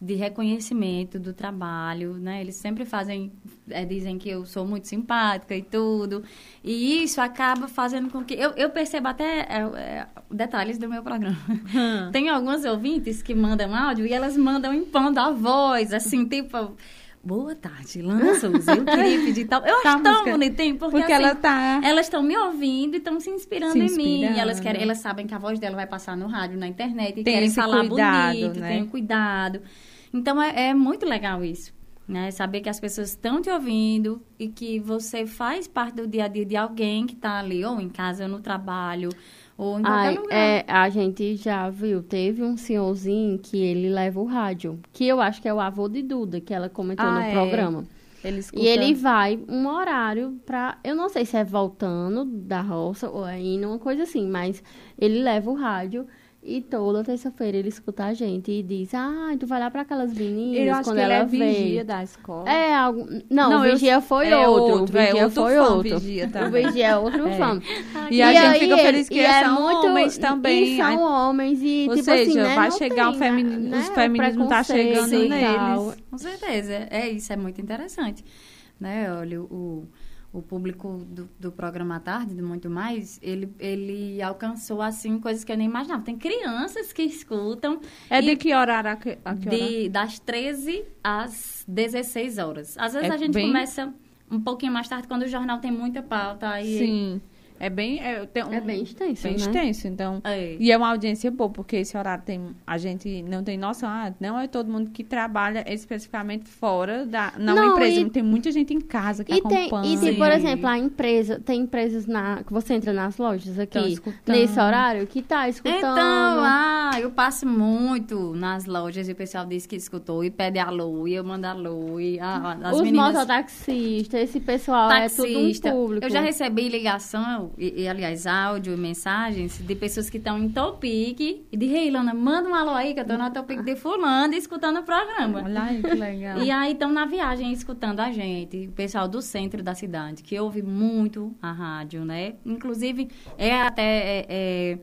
de reconhecimento do trabalho, né? Eles sempre fazem, é, dizem que eu sou muito simpática e tudo. E isso acaba fazendo com que... Eu, eu percebo até é, é, detalhes do meu programa. Tem algumas ouvintes que mandam áudio e elas mandam impondo a voz, assim, tipo... Boa tarde, Souza. Eu queria pedir tal. Eu Tá, acho tão bonitinho, porque, Porque assim, ela tá. elas estão me ouvindo e estão se inspirando Se em mim. inspirando. Elas, querem, elas sabem que a voz dela vai passar no rádio, na internet, e Tem querem falar cuidado, bonito, né? tem cuidado. Então, é, é muito legal isso. Né? Saber que as pessoas estão te ouvindo e que você faz parte do dia a dia de alguém que está ali, ou em casa, ou no trabalho, ou em qualquer Ai, lugar. é, a gente já viu, teve um senhorzinho que ele leva o rádio, que eu acho que é o avô de Duda, que ela comentou Ah, no é. programa. Ele. E ele vai um horário pra. Eu não sei se é voltando da roça ou é indo, uma coisa assim, mas ele leva o rádio e toda terça-feira ele escuta a gente e diz: Ah, tu vai lá pra aquelas meninas Eu acho quando que ele ela é vigia veio. da escola. É algo. Não, Não, o eu- Vigia foi é outro. outro, o é Vigia outro foi fã, outro. Vigia O. Vigia é outro É. fã. E a gente fica feliz que ele- e são homens também. E são homens e, Ou tipo seja, assim, né, vai chegar o tem, femini- né, os o feminismos tá chegando e neles. Com certeza. É isso, é muito interessante. Né? Olha, o, o público do, do programa à tarde, de muito mais, ele, ele alcançou, assim, coisas que eu nem imaginava. Tem crianças que escutam É de que horário a que, a que hora? de, das 13 às 16 horas. Às vezes É a gente bem- começa um pouquinho mais tarde, quando o jornal tem muita pauta. Aí, Sim. É bem... É, tem um- É bem extenso, bem né? extenso, então... É. E é uma audiência boa, porque esse horário tem... A gente não tem noção, ah, não é todo mundo que trabalha especificamente fora da... Não, Não, empresa, e- tem muita gente em casa que E tem, acompanha. e tem, por exemplo, a empresa, tem empresas na, que você entra nas lojas aqui, nesse horário, que tá escutando. Então, ah, eu passo muito nas lojas e o pessoal diz que escutou e pede alô, e eu mando alô, e ah, as Os meninas... mototaxistas, esse pessoal taxista. é tudo um público. Eu já recebi ligação, e, e, aliás, áudio e mensagens de pessoas que estão em Topic e de Rei, Lana, manda um alô aí que eu tô na Topic de fulano escutando o programa. Olha aí, que legal. E aí estão na viagem escutando a gente, o pessoal do centro da cidade, que ouve muito a rádio, né? Inclusive, é até é, é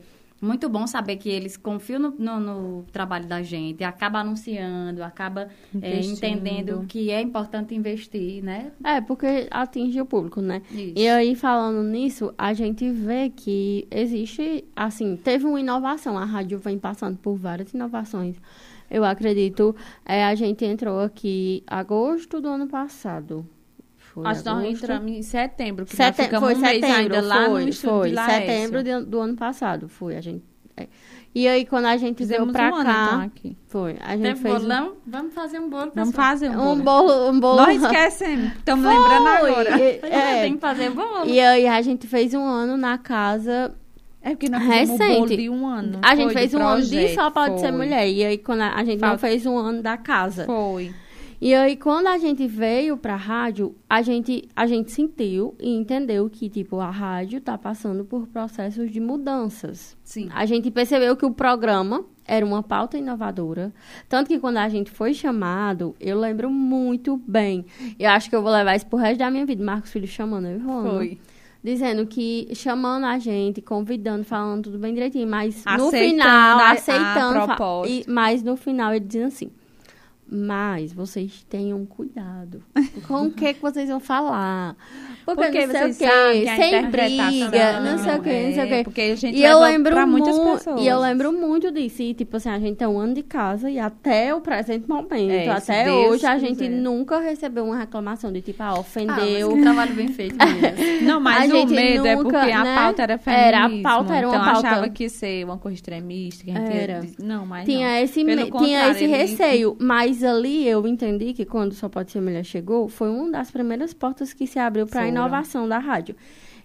muito bom saber que eles confiam no, no- no trabalho da gente, acaba anunciando, acaba é, entendendo que é importante investir, né? É, porque atinge o público, né? Isso. E aí, falando nisso, a gente vê que existe, assim, teve uma inovação. A rádio vem passando por várias inovações. Eu acredito, é, a gente entrou aqui agosto do ano passado. Foi Acho que nós agosto? entramos em setembro, que ficamos foi um mês setembro, ainda lá foi, no foi, de Laércio. setembro de- do ano passado, foi, a gente É. E aí, quando a gente Fizemos veio pra um ano, cá, então, aqui. foi. A gente Teve fez bolão? Vamos fazer um bolo. Vamos pessoal. fazer um um bolo. bolo. Um bolo. Nós esquecemos. Estamos lembrando agora. E- é, é. tem que fazer bolo. E aí, a gente fez um ano na casa É porque nós fizemos um bolo Recente. de um ano. A gente fez um ano de projeto, só pode ser foi. mulher. E aí, quando a, a gente não Falta- fez um ano da casa. Foi. E aí, quando a gente veio pra rádio, a gente, a gente sentiu e entendeu que, tipo, a rádio tá passando por processos de mudanças. Sim. A gente percebeu que o programa era uma pauta inovadora. Tanto que quando a gente foi chamado, eu lembro muito bem. Eu acho que eu vou levar isso pro resto da minha vida. Marcos Filho chamando eu e Rona. Foi. Dizendo que, chamando a gente, convidando, falando tudo bem direitinho, mas no Aceitando final, a- a aceitando. fa- proposta. e- mas no final ele dizia assim: Mas vocês tenham cuidado. Com o que, que vocês vão falar? Porque, Porque não sei vocês o quê, a sem briga, não sei o quê, não sei o é, quê. Porque a gente E eu lembro pra muitas mu- pessoas. E eu lembro muito disso. E, tipo assim, a gente tem um ano de casa e até o presente momento, É, até Deus hoje, a gente quiser. nunca recebeu uma reclamação de tipo, ah, Ah, mas ofendeu. que trabalho bem feito, meninas. Não, mas A o gente medo é nunca, porque a né? pauta era Era, a feminismo. pauta era uma então pauta- achava que ia ser uma coisa extremista. Que a gente ia Era. Não, mas tinha não. esse, Pelo me- tinha esse receio. Mas ali eu entendi que quando Só Pode Ser Mulher chegou, foi uma das primeiras portas que se abriu para a Foram. inovação da rádio.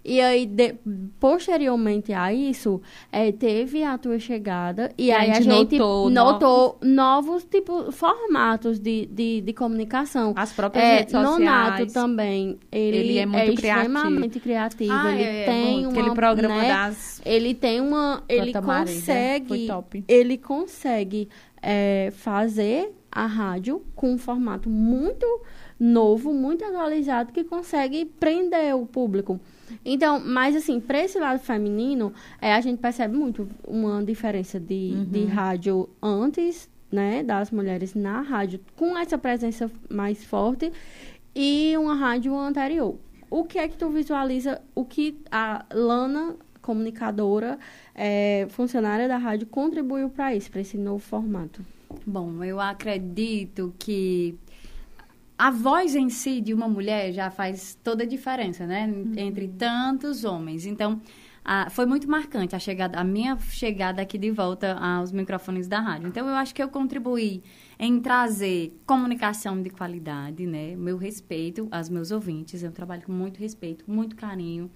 E aí, de- posteriormente a isso, eh, teve a tua chegada e a aí a gente notou notou, novos tipo, formatos de, de, de comunicação. As próprias É, redes sociais. Nonato também, ele, Ele é muito extremamente criativo. Ah, ele é, tem muito. uma, Aquele programa né, das... ele tem uma. Ele né? consegue. Top. Ele consegue é, fazer a rádio com um formato muito novo, muito atualizado, que consegue prender o público. Então, mas assim, para esse lado feminino, é, a gente percebe muito uma diferença de, Uhum. de rádio antes, né, das mulheres na rádio, com essa presença mais forte, e uma rádio anterior. O que é que tu visualiza, o que a Lana, comunicadora, é, funcionária da rádio, contribuiu para isso, para esse novo formato? Bom, eu acredito que a voz em si de uma mulher já faz toda a diferença, né? Entre tantos homens. Então, a- foi muito marcante a chegada, a minha chegada aqui de volta aos microfones da rádio. Então, eu acho que eu contribuí em trazer comunicação de qualidade, né? Meu respeito aos meus ouvintes. Eu trabalho com muito respeito, muito carinho.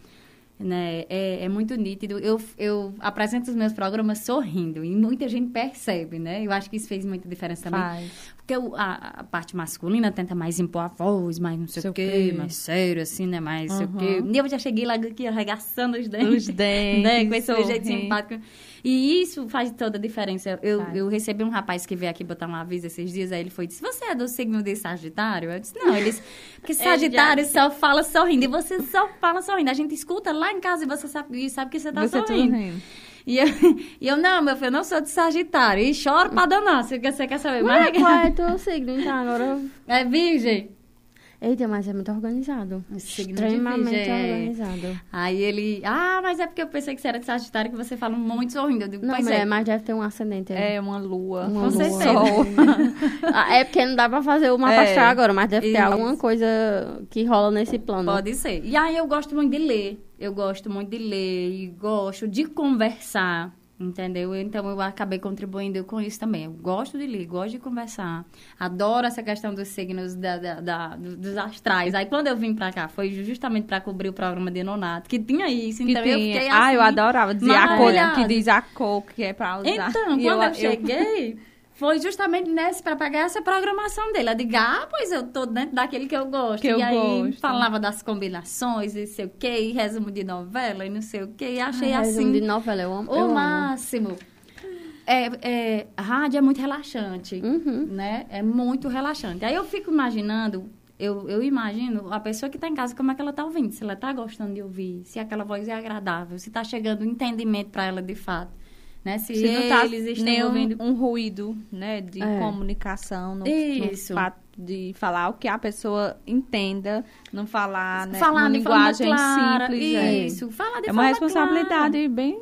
Né? É, é muito nítido. Eu, eu apresento os meus programas sorrindo e muita gente percebe, né? Eu acho que isso fez muita diferença também. Faz. Porque o- a, a parte masculina tenta mais impor a voz, mais não sei Sei o quê, mais sério, assim, né? Mais não sei o Uhum. quê. E eu já cheguei lá aqui arregaçando os dentes. Os dentes. né? Com esse jeito simpático. E isso faz toda a diferença. Eu, eu recebi um rapaz que veio aqui botar um aviso esses dias, aí ele foi e disse, você é do signo de Sagitário? Eu disse, não, eles... Porque Sagitário só fala sorrindo, e você só fala sorrindo. A gente escuta lá em casa e você sabe, e sabe que você tá Você tá sorrindo. E eu, e eu, não, meu filho, eu não sou de Sagitário. E choro pra danar, se você quer saber. Mas Mas qual é teu signo, então? Agora... é virgem. Eita, mas é muito organizado. Extremamente organizado. Aí ele, ah, mas é porque eu pensei que você era de Sagitário, que você fala muito sorrindo. Eu digo, Não, mulher, é. mas deve ter um ascendente aí. É uma lua. Uma um Com certeza. sol. Ah, é porque não dá pra fazer o mapa É. agora, mas deve ter alguma coisa que rola nesse plano. Pode ser. E aí eu gosto muito de ler. Eu gosto muito de ler e gosto de conversar. Entendeu? Então eu acabei contribuindo com isso também. Eu gosto de ler, gosto de conversar. Adoro essa questão dos signos da, da- da- do- dos astrais. Aí quando eu vim pra cá, foi justamente pra cobrir o programa de Nonato, que tinha isso. Que Então eu tinha- fiquei Ah, eu assim, adorava dizer a cor, maravilhada. que diz a cor que é pra usar. Então, quando eu, cheguei, foi justamente nesse para pegar essa programação dele. Eu digo, ah, pois eu tô dentro daquele que eu gosto. Que e eu aí gosto. falava das combinações, e sei o quê, e resumo de novela, e não sei o quê. E achei resumo assim de novela, eu amo. o eu amo. máximo. É, é, a rádio é muito relaxante, Uhum. né? É muito relaxante. Aí eu fico imaginando, eu, eu imagino a pessoa que está em casa, como é que ela está ouvindo. Se ela está gostando de ouvir, se aquela voz é agradável, se está chegando um entendimento para ela de fato. Né? Se, Se não tá eles estão ouvindo... um ruído, né, de É. comunicação, no, Isso. de falar o que a pessoa entenda, não falar, né, falar uma de linguagem clara. simples. é. Isso, falar de É uma responsabilidade bem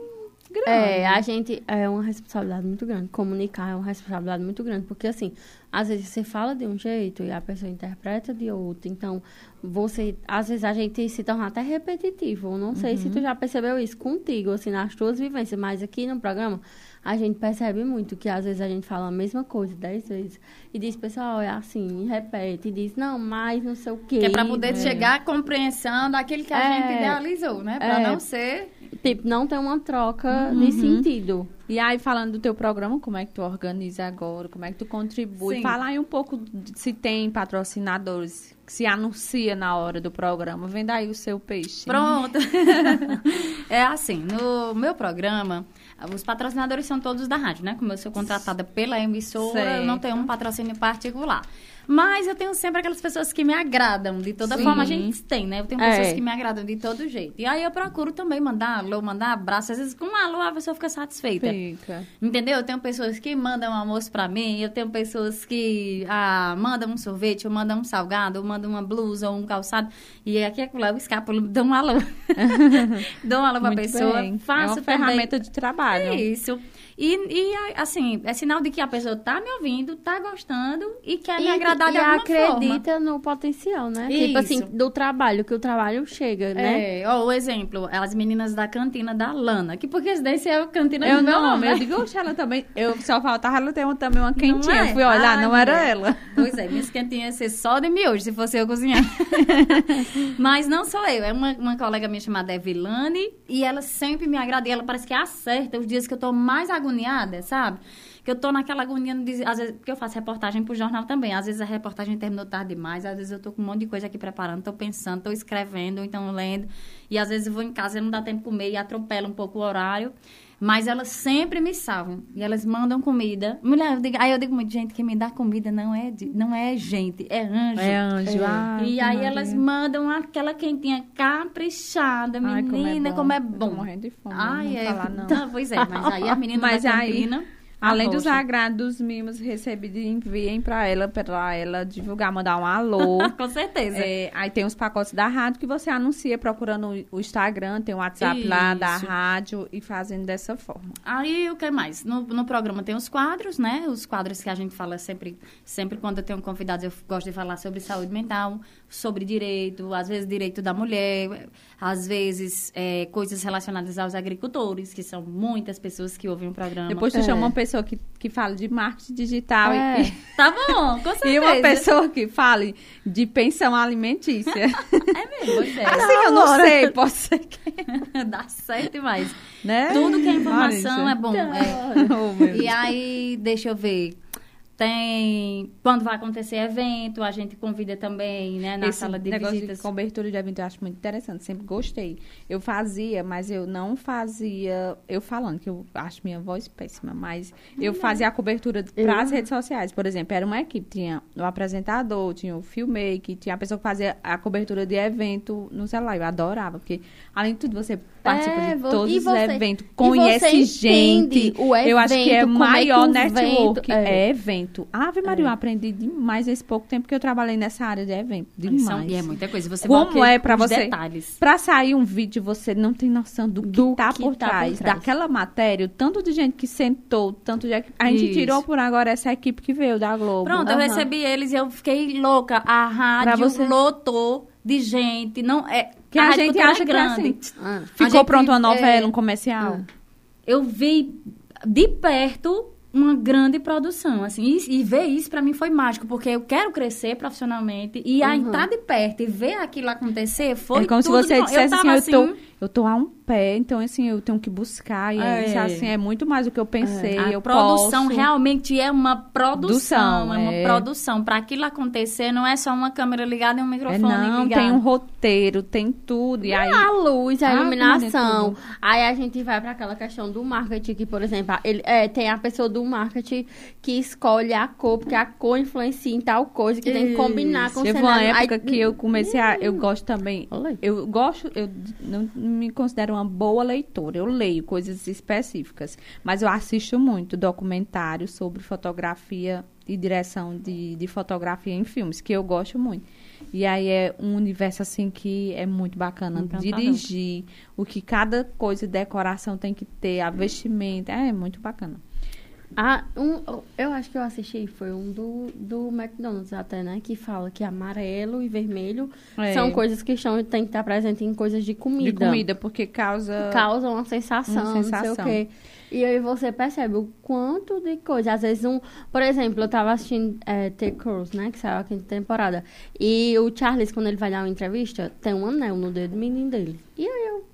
grande. É, a gente é uma responsabilidade muito grande. Comunicar é uma responsabilidade muito grande, porque assim, às vezes você fala de um jeito e a pessoa interpreta de outro. Então, você, às vezes a gente se torna até repetitivo. Não sei se tu já percebeu isso contigo, assim, nas tuas vivências, mas aqui no programa a gente percebe muito que às vezes a gente fala a mesma coisa dez vezes e diz, pessoal, é assim, e repete, e diz, não, mas não sei o quê. Que é para poder chegar à compreensão daquilo que a É. gente idealizou, né? Para É. não ser. Tipo, não tem uma troca Uhum. de sentido. E aí, falando do teu programa, como é que tu organiza agora? Como é que tu contribui? Sim. Fala aí um pouco de se tem patrocinadores que se anuncia na hora do programa. Venda aí o seu peixe. Pronto. é assim, no meu programa, os patrocinadores são todos da rádio, né? Como eu sou contratada pela emissora, eu não Certo. tenho um patrocínio particular. Mas eu tenho sempre aquelas pessoas que me agradam, de toda Sim. forma a gente tem, né? Eu tenho É. pessoas que me agradam de todo jeito. E aí eu procuro também mandar alô, mandar abraço. Às vezes com um alô a pessoa fica satisfeita. Fica. Entendeu? Eu tenho pessoas que mandam almoço pra mim, eu tenho pessoas que ah, mandam um sorvete, ou mandam um salgado, ou mandam uma blusa, ou um calçado. E aqui é lá eu escapo, dou um alô. dou um alô pra Muito pessoa, bem. faço é uma ferramenta de trabalho. também. Isso. E, e, assim, é sinal de que a pessoa tá me ouvindo, tá gostando e quer me agradar de e alguma forma. acredita no potencial, né? Tipo assim, Isso. do trabalho, que o trabalho chega, né? É, ó, o exemplo, as meninas da cantina da Lana, que porque esse daí é a cantina Eu do meu não, nome, eu digo, oxe, ela também. Eu só faltava ela ter uma- também uma quentinha. é? Eu Fui olhar, Ai, não era mulher. ela. Pois é, minhas quentinhas ia ser só de miojo, se fosse eu cozinhar. Mas não sou eu, é uma, uma colega minha chamada Evilane, e ela sempre me agrada, e ela parece que acerta os dias que eu tô mais agoniada, sabe? Que eu tô naquela agonia, às vezes, porque eu faço reportagem pro jornal também. Às vezes a reportagem terminou tarde demais, às vezes eu tô com um monte de coisa aqui preparando, tô pensando, tô escrevendo, então lendo. E às vezes eu vou em casa e não dá tempo de comer e atropela um pouco o horário. Mas elas sempre me salvam. E elas mandam comida. Mulher, eu digo, aí eu digo muito, gente, quem me dá comida não é, de- não é gente, é anjo. É anjo. Ai, E que aí maravilha. elas mandam aquela quentinha caprichada, Ai, menina, como é bom. Tô morrendo de fome. Ai, não é. falar, não. Tá, pois é, mas aí a menina Mas da aí, cantina... Além dos agrados, mimos recebidos, enviem pra ela, pra ela divulgar, mandar um alô. Com certeza. É, aí tem os pacotes da rádio que você anuncia procurando o- Instagram, tem o WhatsApp lá da Isso. rádio e fazendo dessa forma. Aí, o que mais? No, no programa tem os quadros, né? Os quadros que a gente fala sempre, sempre quando eu tenho convidados, eu gosto de falar sobre saúde mental, sobre direito, às vezes direito da mulher, às vezes é, coisas relacionadas aos agricultores, que são muitas pessoas que ouvem o programa. Depois tu É. chama uma pessoa que, que fala de marketing digital É. e, Tá bom, com certeza. e uma pessoa que fale de pensão alimentícia. É mesmo, pois é. assim, eu não sei, pode ser que, Dá certo demais. né? Tudo que é informação Larissa. é bom. é. Oh, E aí, deixa eu ver. Tem. Quando vai acontecer evento, a gente convida também, né? Na Esse sala de negócio visitas. de cobertura de evento eu acho muito interessante, sempre gostei. Eu fazia, mas eu não fazia, eu falando que eu acho minha voz péssima, mas eu fazia a cobertura para as redes sociais, por exemplo, era uma equipe, tinha o apresentador, tinha o filmmaker, tinha a pessoa que fazia a cobertura de evento no celular, eu adorava, porque além de tudo você participa É, de todos os eventos, conhece gente, eu acho que é evento, é maior network, evento- é. é evento. Ave Maria, eu aprendi demais nesse pouco tempo que eu trabalhei nessa área de evento, demais. São- e é muita coisa. Você Como é os você? detalhes. Pra sair um vídeo, você não tem noção do que, Do tá, que por, tá por trás, trás. daquela matéria, tanto de gente que sentou, tanto de a gente Isso. tirou por agora essa equipe que veio da Globo. Pronto, eu Aham. recebi eles e eu fiquei louca. A rádio você- lotou de gente. Não, é, que a, Rádio gente Cultura acha é que é assim. Ah. Ficou A gente- pronto uma novela, é, um comercial. eu vi de perto uma grande produção, assim, e, e ver isso pra mim foi mágico, porque eu quero crescer profissionalmente e a Uhum. entrar de perto e ver aquilo acontecer foi é como se tudo você de bom. dissesse assim, tava eu tô, eu tô a um pé, então assim, eu tenho que buscar. E é, É. isso, assim, é muito mais do que eu pensei. a eu produção posso. realmente é uma produção, Produção, é uma é. produção. Para aquilo acontecer, não é só uma câmera ligada e um É, microfone não, ligado. tem um roteiro, tem tudo. E aí. A luz, a Ah, iluminação. Aí a gente vai para aquela questão do marketing, que, por exemplo, ele, é, tem a pessoa do marketing que escolhe a cor, porque a cor influencia em tal coisa, que tem que combinar com o Teve uma cenário. época Aí- que eu comecei a. Eu gosto também. Olha aí. Eu gosto, eu não, me considero uma boa leitora. Eu leio coisas específicas, mas eu assisto muito documentários sobre fotografia e direção de, de fotografia em filmes, que eu gosto muito. E aí é um universo assim que é muito bacana. Encantador. Dirigir, o que cada coisa de decoração tem que ter, a vestimenta, é muito bacana. Ah, um, eu acho que eu assisti, foi um do, do McDonald's até, né? Que fala que amarelo e vermelho É. são coisas que estão, tem que estar presente em coisas de comida. De comida, porque causa. Causam uma sensação, Uma não sei sensação. o quê. E aí você percebe o quanto de coisa. Às vezes, um. Por exemplo, eu tava assistindo é, The Crows, né? Que saiu a quinta temporada. E o Charles, quando ele vai dar uma entrevista, tem um anel no dedo do menino dele. E aí eu.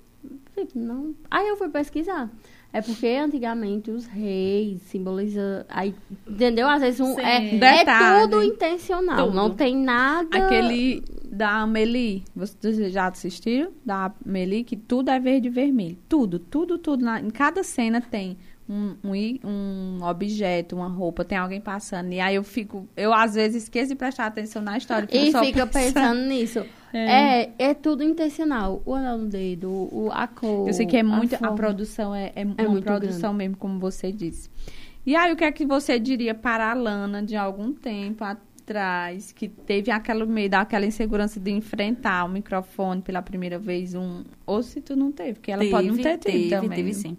Tipo, não. Aí eu fui pesquisar. É porque antigamente os reis simbolizam. Aí, entendeu? Às vezes um, Sim. é, é tudo intencional. Tudo. Não tem nada. Aquele da Amelie, vocês já assistiram? Da Amelie, que tudo é verde e vermelho. Tudo, tudo, tudo. Na- em cada cena tem um, um, um objeto, uma roupa, tem alguém passando. E aí eu fico, eu às vezes esqueço de prestar atenção na história. E só fica pensando nisso. É. É. é, tudo intencional. O anel no dedo, o, a cor. Eu sei que é muito, a, forma. produção é, é, uma muito produção mesmo, como você disse. E aí, o que é que você diria para a Lana de algum tempo atrás, que teve aquele medo, aquela insegurança de enfrentar o microfone pela primeira vez, um... ou se tu não teve, porque ela pode não ter tido teve, também. teve sim.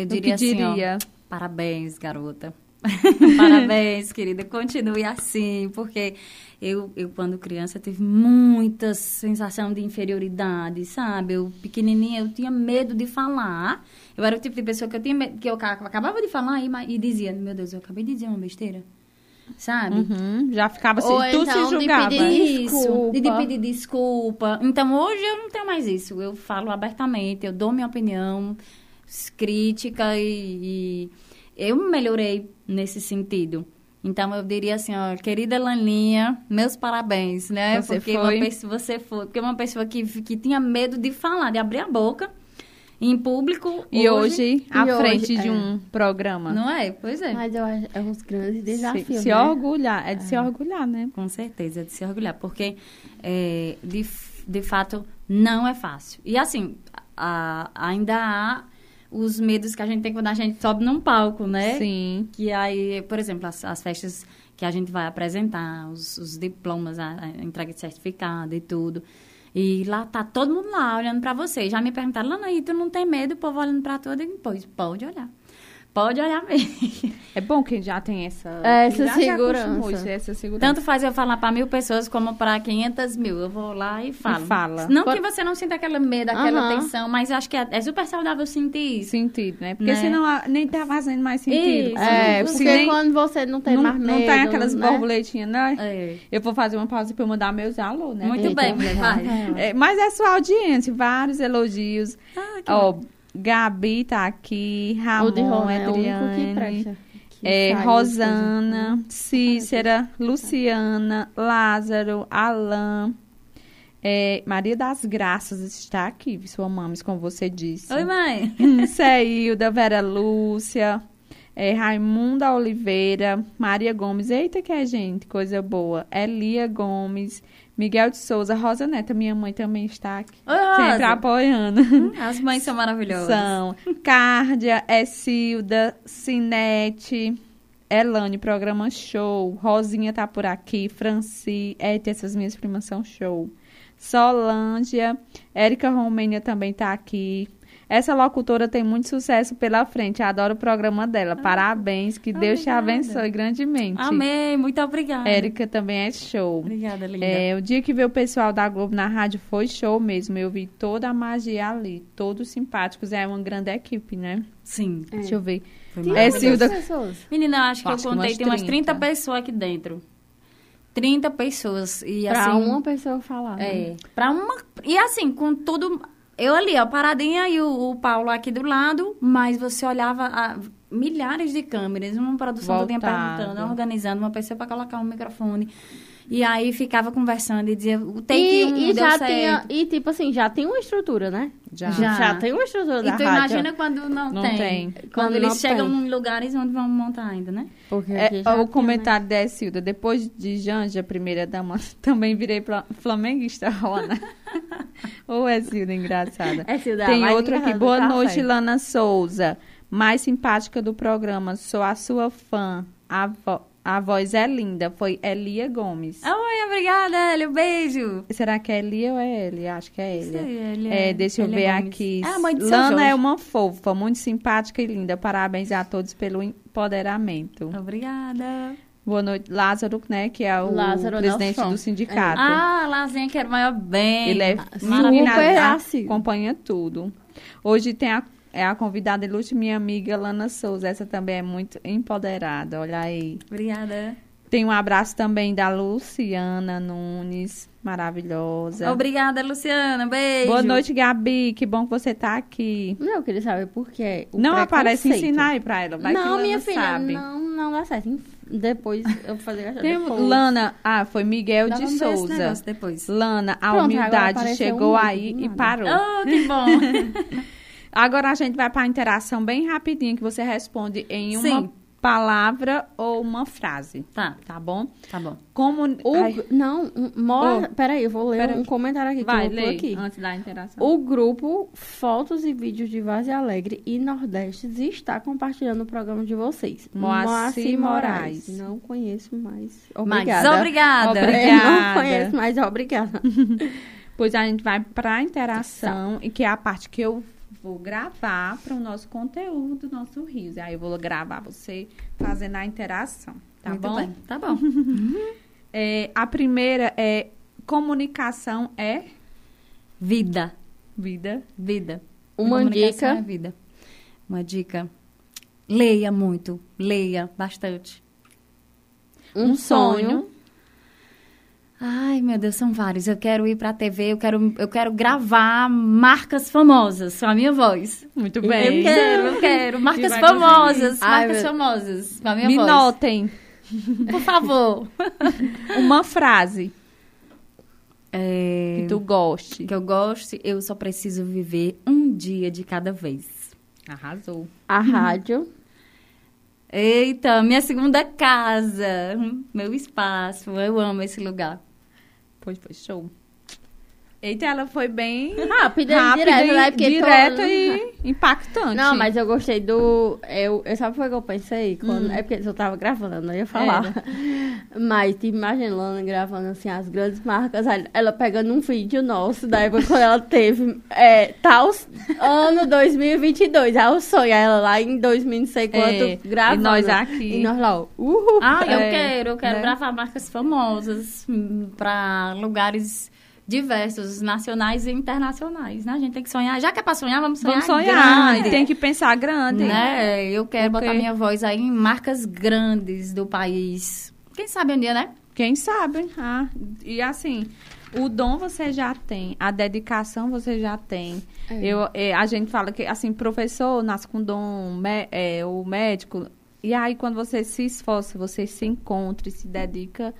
Eu diria que assim, ó, diria? Parabéns, garota. Parabéns, querida. Continue assim, porque eu, eu, quando criança, tive muita sensação de inferioridade, sabe? Eu, pequenininha, eu tinha medo de falar. Eu era o tipo de pessoa que eu tinha medo, que eu ca- acabava de falar e, e dizia, meu Deus, eu acabei de dizer uma besteira. Sabe? Uhum, já ficava assim, Ou tu então se de julgava. pedir- Isso, Desculpa. de, de pedir desculpa. Então, hoje eu não tenho mais isso. Eu falo abertamente, eu dou minha opinião crítica e, e eu melhorei nesse sentido. Então, eu diria assim, ó, querida Laninha, meus parabéns, né? Você porque foi. Uma pessoa, você foi. Porque uma pessoa que, que tinha medo de falar, de abrir a boca em público. E hoje, à E hoje, frente de é. um programa. Não é? Pois é. Mas eu acho é uns grandes se, desafios. se né? orgulhar, é de se orgulhar, né? Com certeza, de se orgulhar, porque é, de, de fato não é fácil. E assim, a- ainda há os medos que a gente tem quando a gente sobe num palco, né? Sim. Que aí, por exemplo, as, as festas que a gente vai apresentar, os, os diplomas, a, a entrega de certificado e tudo. E lá tá todo mundo lá olhando pra você. Já me perguntaram, Lana, e tu não tem medo? O povo olhando pra tu? Eu digo, pois, pode olhar. Pode olhar mesmo. É bom que já tem essa... Essa já se segurança. isso, essa segurança. Tanto faz eu falar para mil pessoas como para 500 mil. Eu vou lá e falo. fala. Não que você não sinta aquele medo, aquela tensão, mas acho que é, é super saudável sentir isso. sentido, né? Porque Né? senão nem tá fazendo mais sentido. Isso. É, se porque nem- quando você não tem não, mais medo, não tem aquelas né? borboletinhas, né? É. Eu vou fazer uma pausa para eu mandar meus alô, né? Muito Eita, bem, mulher, vai. É, mas é sua audiência, vários elogios. Ah, que Ó, Gabi tá aqui, Ramon, Rona é o único que Adriane, que é, Rosana, Cícera, Luciana, Lázaro, Alain, é, Maria das Graças está aqui, sua mames, como você disse. Oi, mãe. Ceilda, Vera Lúcia, é, Raimunda Oliveira, Maria Gomes, eita que é gente, coisa boa. Elia Gomes, Miguel de Souza, Rosa Neta, minha mãe também está aqui. Oi, Rosa. Sempre apoiando. As mães são maravilhosas. São Cárdia, Essilda, Cinete, Elane, programa show. Rosinha tá por aqui, Franci, eita, essas minhas primas são show. Solândia, Érica Romênia também tá aqui. Essa locutora tem muito sucesso pela frente. Adoro o programa dela. Parabéns, que Deus te abençoe grandemente. Amém, muito obrigada. Érica também é show. Obrigada, linda. É, o dia que veio o pessoal da Globo na rádio foi show mesmo. Eu vi toda a magia ali, todos simpáticos. É uma grande equipe, né? Sim. Deixa eu ver. É, quantas Silda. pessoas? Menina, eu acho que Acho que eu contei, umas tem umas 30 30 pessoas aqui dentro. 30 pessoas. E Pra assim, uma pessoa falar. né? É, pra uma... E assim, com tudo... Eu ali, ó, paradinha e o, o Paulo aqui do lado, mas você olhava a milhares de câmeras, uma produção Voltado. perguntando, organizando, uma pessoa para colocar um microfone. E aí ficava conversando e dizia, o take 1 E, e deu já certo. tinha, e tipo assim, já tem uma estrutura, né? Já. Já. tem uma estrutura da E tu rádio. imagina quando não, Não tem. tem. Quando, Quando eles não chegam tem. em lugares onde vão montar ainda, né? Porque É, já o tinha, comentário da Silda. Depois de Janja, primeira dama, também virei flamenguista, Rona. Ô, é Silda engraçada. É Silda, Tem outro aqui. Boa café. noite, Lana Souza. Mais simpática do programa. Sou a sua fã. A, vo- a voz é linda. Foi Elia Gomes. Oi, obrigada, Elia. Um beijo. Será que é Elia ou é Elia? Acho que é Elia. Sei, Elia- É, deixa eu Elia ver Gomes. aqui. É a mãe de Lana Jorge. é uma fofa, muito simpática e linda. Parabéns a todos pelo empoderamento. Obrigada. Boa noite, Lázaro, né? Que é o Lázaro presidente Nelson. do sindicato. Ah, Lazinha, quero maior bem. Ele é assim. acompanha tudo. Hoje tem a, é a convidada ilustre, minha amiga Lana Souza. Essa também é muito empoderada, olha aí. Obrigada. Tem um abraço também da Luciana Nunes, maravilhosa. Obrigada, Luciana. Beijo. Boa noite, Gabi. Que bom que você tá aqui. Não, eu queria saber por quê. O não aparece ensinar aí pra ela. Vai não, minha filha, sabe. não, não dá certo. Depois eu vou fazer a Tem depois. Lana, ah, foi Miguel Nós de Souza. negócio depois. Lana, a Pronto, humildade chegou um aí e parou. Oh, que bom. Agora a gente vai para a interação bem rapidinho, que você responde em uma Sim. palavra ou uma frase, tá, tá bom? tá bom. Como... O, Ai, não, mora, Oh. peraí, eu vou ler um comentário aqui vai, que eu aqui. antes da interação. O grupo Fotos e Vídeos de Vaz e Alegre e Nordestes está compartilhando o programa de vocês. Moacir Moraes. Não conheço mais. Mas Obrigada. obrigada. Obrigada. Eu não conheço, mas obrigada. Pois a gente vai para a interação, e que é a parte que eu vou gravar para o nosso conteúdo, nosso Rios. Aí eu vou gravar você fazendo a interação, tá Muito bom? bem, tá bom. É, a primeira é comunicação é Vida, vida. vida. Uma Comunicação dica. É vida. Uma dica. Leia muito, leia bastante. Um, sonho. Ai, meu Deus, são vários. Eu quero ir pra TV, eu quero, eu quero gravar marcas famosas com a minha voz. Muito Eu quero, eu quero. Marcas famosas, Ai, marcas meu- famosas com a minha Me voz. notem Por favor. uma frase É, que tu goste. que eu gosto, eu só preciso viver um dia de cada vez. Arrasou. A rádio. Eita, minha segunda casa, meu espaço, eu amo esse lugar. Pois foi show. Eita, ela foi bem Rápida rápida direta, e, né? Porque direta todo- e impactante. Não, mas eu gostei do. Eu, eu sabe o que eu pensei? Quando, É porque eu tava gravando, eu não ia falar. Mas te imaginando gravando assim as grandes marcas, ela pegando um vídeo nosso da época quando ela teve é, tal ano 2022. Aí o sonho, aí ela lá em 2000 não sei quanto É, gravando. e nós aqui. E nós lá, uhul. Ah, eu É, quero, eu quero né? gravar marcas famosas hum, pra lugares diversos, nacionais e internacionais, né? A gente tem que sonhar. Já que é pra sonhar, vamos sonhar Vamos sonhar. grande. E tem que pensar grande. Né? Eu quero Porque- botar minha voz aí em marcas grandes do país. Quem sabe um dia, né? Quem sabe? Ah, e assim, o dom você já tem, a dedicação você já tem. É. Eu, é, a gente fala que, assim, professor nasce com dom, mé- é, o médico. E aí, quando você se esforça, você se encontra e se dedica,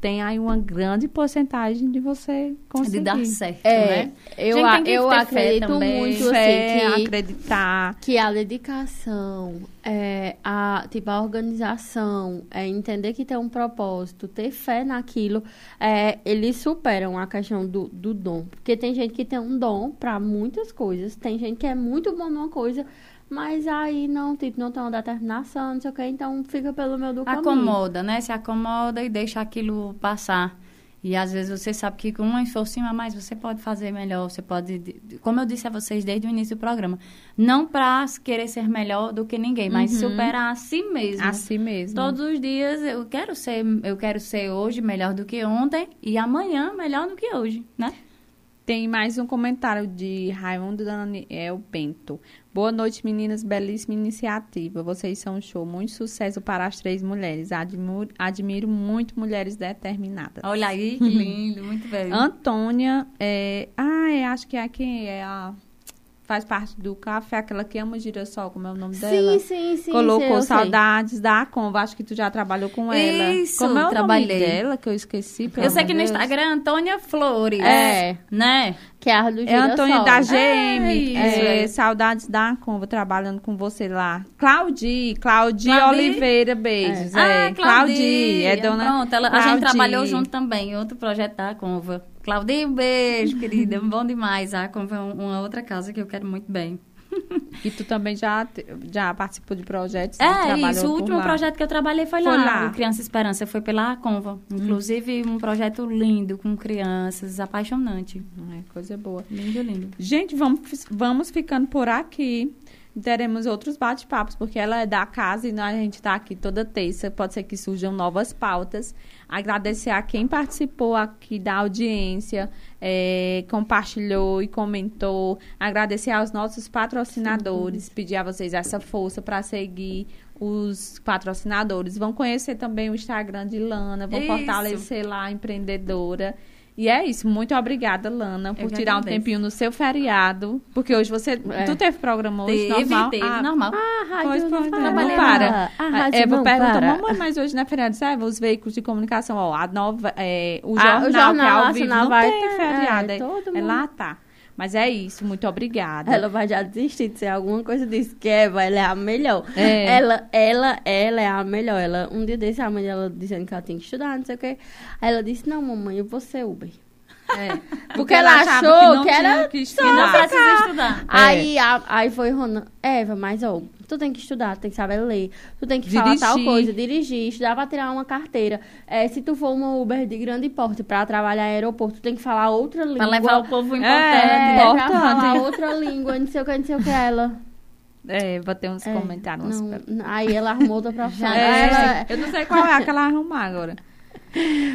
tem aí uma grande porcentagem de você conseguir. De dar certo, É, né? eu, a- eu acredito também. muito Fé, assim que, acreditar. que a dedicação, é, a, tipo, a organização, é, entender que tem um propósito, ter fé naquilo, é, eles superam a questão do, do dom. Porque tem gente que tem um dom para muitas coisas, tem gente que é muito bom numa coisa, mas aí não, tipo, não tem uma determinação, não sei o que, então fica pelo meu do caminho. Acomoda, né? Se acomoda e deixa aquilo passar. E às vezes você sabe que com um esforcinho a mais você pode fazer melhor, você pode, como eu disse a vocês desde o início do programa, não para querer ser melhor do que ninguém, mas Uhum. superar a si mesmo. Assim mesmo. Todos os dias eu quero ser, eu quero ser hoje melhor do que ontem e amanhã melhor do que hoje, né? Tem mais um comentário de Raimundo Daniel Bento. Boa noite, meninas. Belíssima iniciativa. Vocês são um show. Muito sucesso para as três mulheres. Admiro, admiro muito mulheres determinadas. Olha aí, que lindo, muito bem. Antônia, é... ah, é, acho que é quem é a... faz parte do café, aquela que ama girassol, como é o nome dela? Sim, sim, sim. Colocou sei, eu sei. saudades da Conva. Acho que tu já trabalhou com ela. Isso, Como é o trabalhei. nome dela que eu esqueci? Eu sei que no de Deus? Instagram é Antônia Flores. É. Né? Que é a do É girassol. da GM. É, É, é. Saudades da Conva, trabalhando com você lá. Claudi, Claudi, Claudi? Oliveira, beijos. Ah, É, Claudi, Claudia. é dona Pronto, ela, a Claudi. gente trabalhou junto também em outro projeto da Conva. Claudinho, beijo, querida. Bom demais. A Conva é um- uma outra casa que eu quero muito bem. E tu também já, já participou de projetos? e É, isso. O último lá. projeto que eu trabalhei foi, Foi lá. lá. O Criança Esperança foi pela Conva. Inclusive, um projeto lindo com crianças, apaixonante. É, coisa boa. Lindo, lindo. Gente, vamos, vamos ficando por aqui. Teremos outros bate-papos, porque ela é da casa e nós- a gente está aqui toda terça. Pode ser que surjam novas pautas. Agradecer a quem participou aqui da audiência, eh, compartilhou e comentou. Agradecer aos nossos patrocinadores. Pedir a vocês essa força para seguir os patrocinadores. Vão conhecer também o Instagram de Lana, vão Isso. fortalecer lá a empreendedora. E é isso. Muito obrigada, Lana, por tirar um tempinho no seu feriado. Porque hoje você. É. Tu teve programa hoje Teve, normal? teve, Ah, normal. A rádio Pois, não pois, para. não Trabalhei para. A rádio Eva não perguntou, para. mamãe, mas hoje não é feriado, sabe? Os veículos de comunicação, ó, a nova, é, o, Ah, jornal, o que é Jornal ao vivo, não vai ter, feriado. é, É, é lá, tá. Mas é isso, muito obrigada. Ela vai já desistir de ser alguma coisa disso, que Eva, ela é a melhor. É. Ela, ela, ela é a melhor. Ela, um dia desse, a mãe dela dizendo que ela tinha que estudar, não sei o quê. Aí ela disse, não, mamãe, eu vou ser Uber. É, Porque ela achava achou que tinha era que Não estudar. precisa estudar. Aí, a- aí foi Rona, Eva, mas ó, tu tem que estudar, tu tem que saber ler, tu tem que falar tal Dirigir. coisa, dirigir, estudar pra tirar uma carteira. É, se tu for uma Uber de grande porte pra trabalhar em aeroporto, tu tem que falar outra língua. Pra levar o povo importante. É, importante. pra falar outra língua, não sei o que, não sei o que. Ela. É, vou ter uns é, comentários. não, aí ela arrumou outra profissão. É, Ela- eu não sei qual é que ela arrumar agora.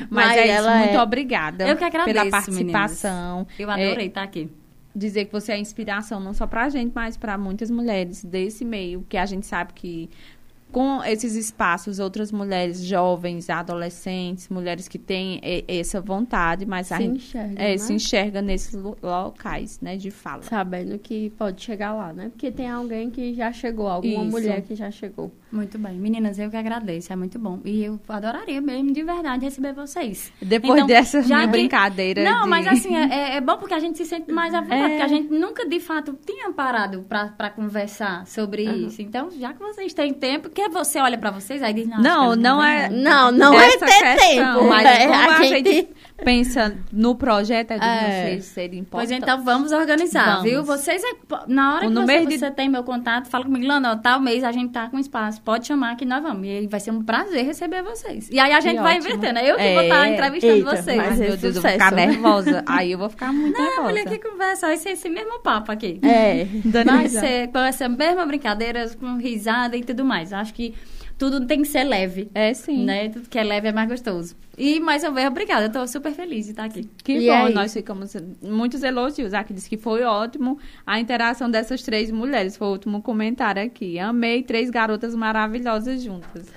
Mas, Mas é isso, muito é- obrigada Eu que agradeço, pela participação. Eu É, adorei estar aqui. Dizer que você é inspiração não só pra gente, mas para muitas mulheres desse meio, que a gente sabe que com esses espaços, outras mulheres jovens, adolescentes, mulheres que têm essa vontade, mas a se gente enxerga, é, né? se enxerga nesses lo- locais, né, de fala. Sabendo que pode chegar lá, né? Porque tem alguém que já chegou, alguma Isso. mulher que já chegou. Muito bem. Meninas, eu que agradeço. É muito bom. E eu adoraria mesmo, de verdade, receber vocês. Depois Então, dessa já minha que- brincadeira Não, de- mas assim, é, é bom porque a gente se sente mais à vontade. É. Porque a gente nunca, de fato, tinha parado pra conversar sobre isso. Então, já que vocês têm tempo, que você olha pra vocês, aí diz... "Não, que Não, não é- não." Não, não é essa ter questão, tempo. mas é, como a a gente... gente pensa no projeto é de É. vocês serem Pois importantes. então, vamos organizar, Vamos. viu? Vocês, é, na hora O que no você, mês de- você tem meu contato, fala comigo, Lana, ó, tal mês a gente tá com espaço, pode chamar que nós vamos. E aí vai ser um prazer receber vocês. E aí a gente vai ótimo. invertendo, é eu que vou estar É. entrevistando Eita, vocês. mas Ai, é meu Deus, eu vou ficar nervosa. Aí eu vou ficar muito Não, nervosa. mulher, que conversa, vai ser esse mesmo papo aqui. É. Vai ser com essa mesma brincadeira, com risada e tudo mais. Acho que tudo tem que ser leve. É sim. Né? Tudo que é leve é mais gostoso. E mais uma vez, obrigada. Eu tô super feliz de estar aqui. Que E bom, é nós ficamos muitos elogios. Aqui disse que foi ótimo a interação dessas três mulheres. Foi o último comentário aqui. Amei três garotas maravilhosas juntas.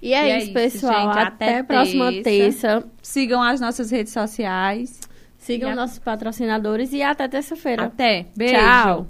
E é, E é isso, pessoal. gente. Até, Até a próxima terça. terça. Sigam as nossas redes sociais. Sigam E a- nossos patrocinadores e até terça-feira. Até. Beijo. Tchau.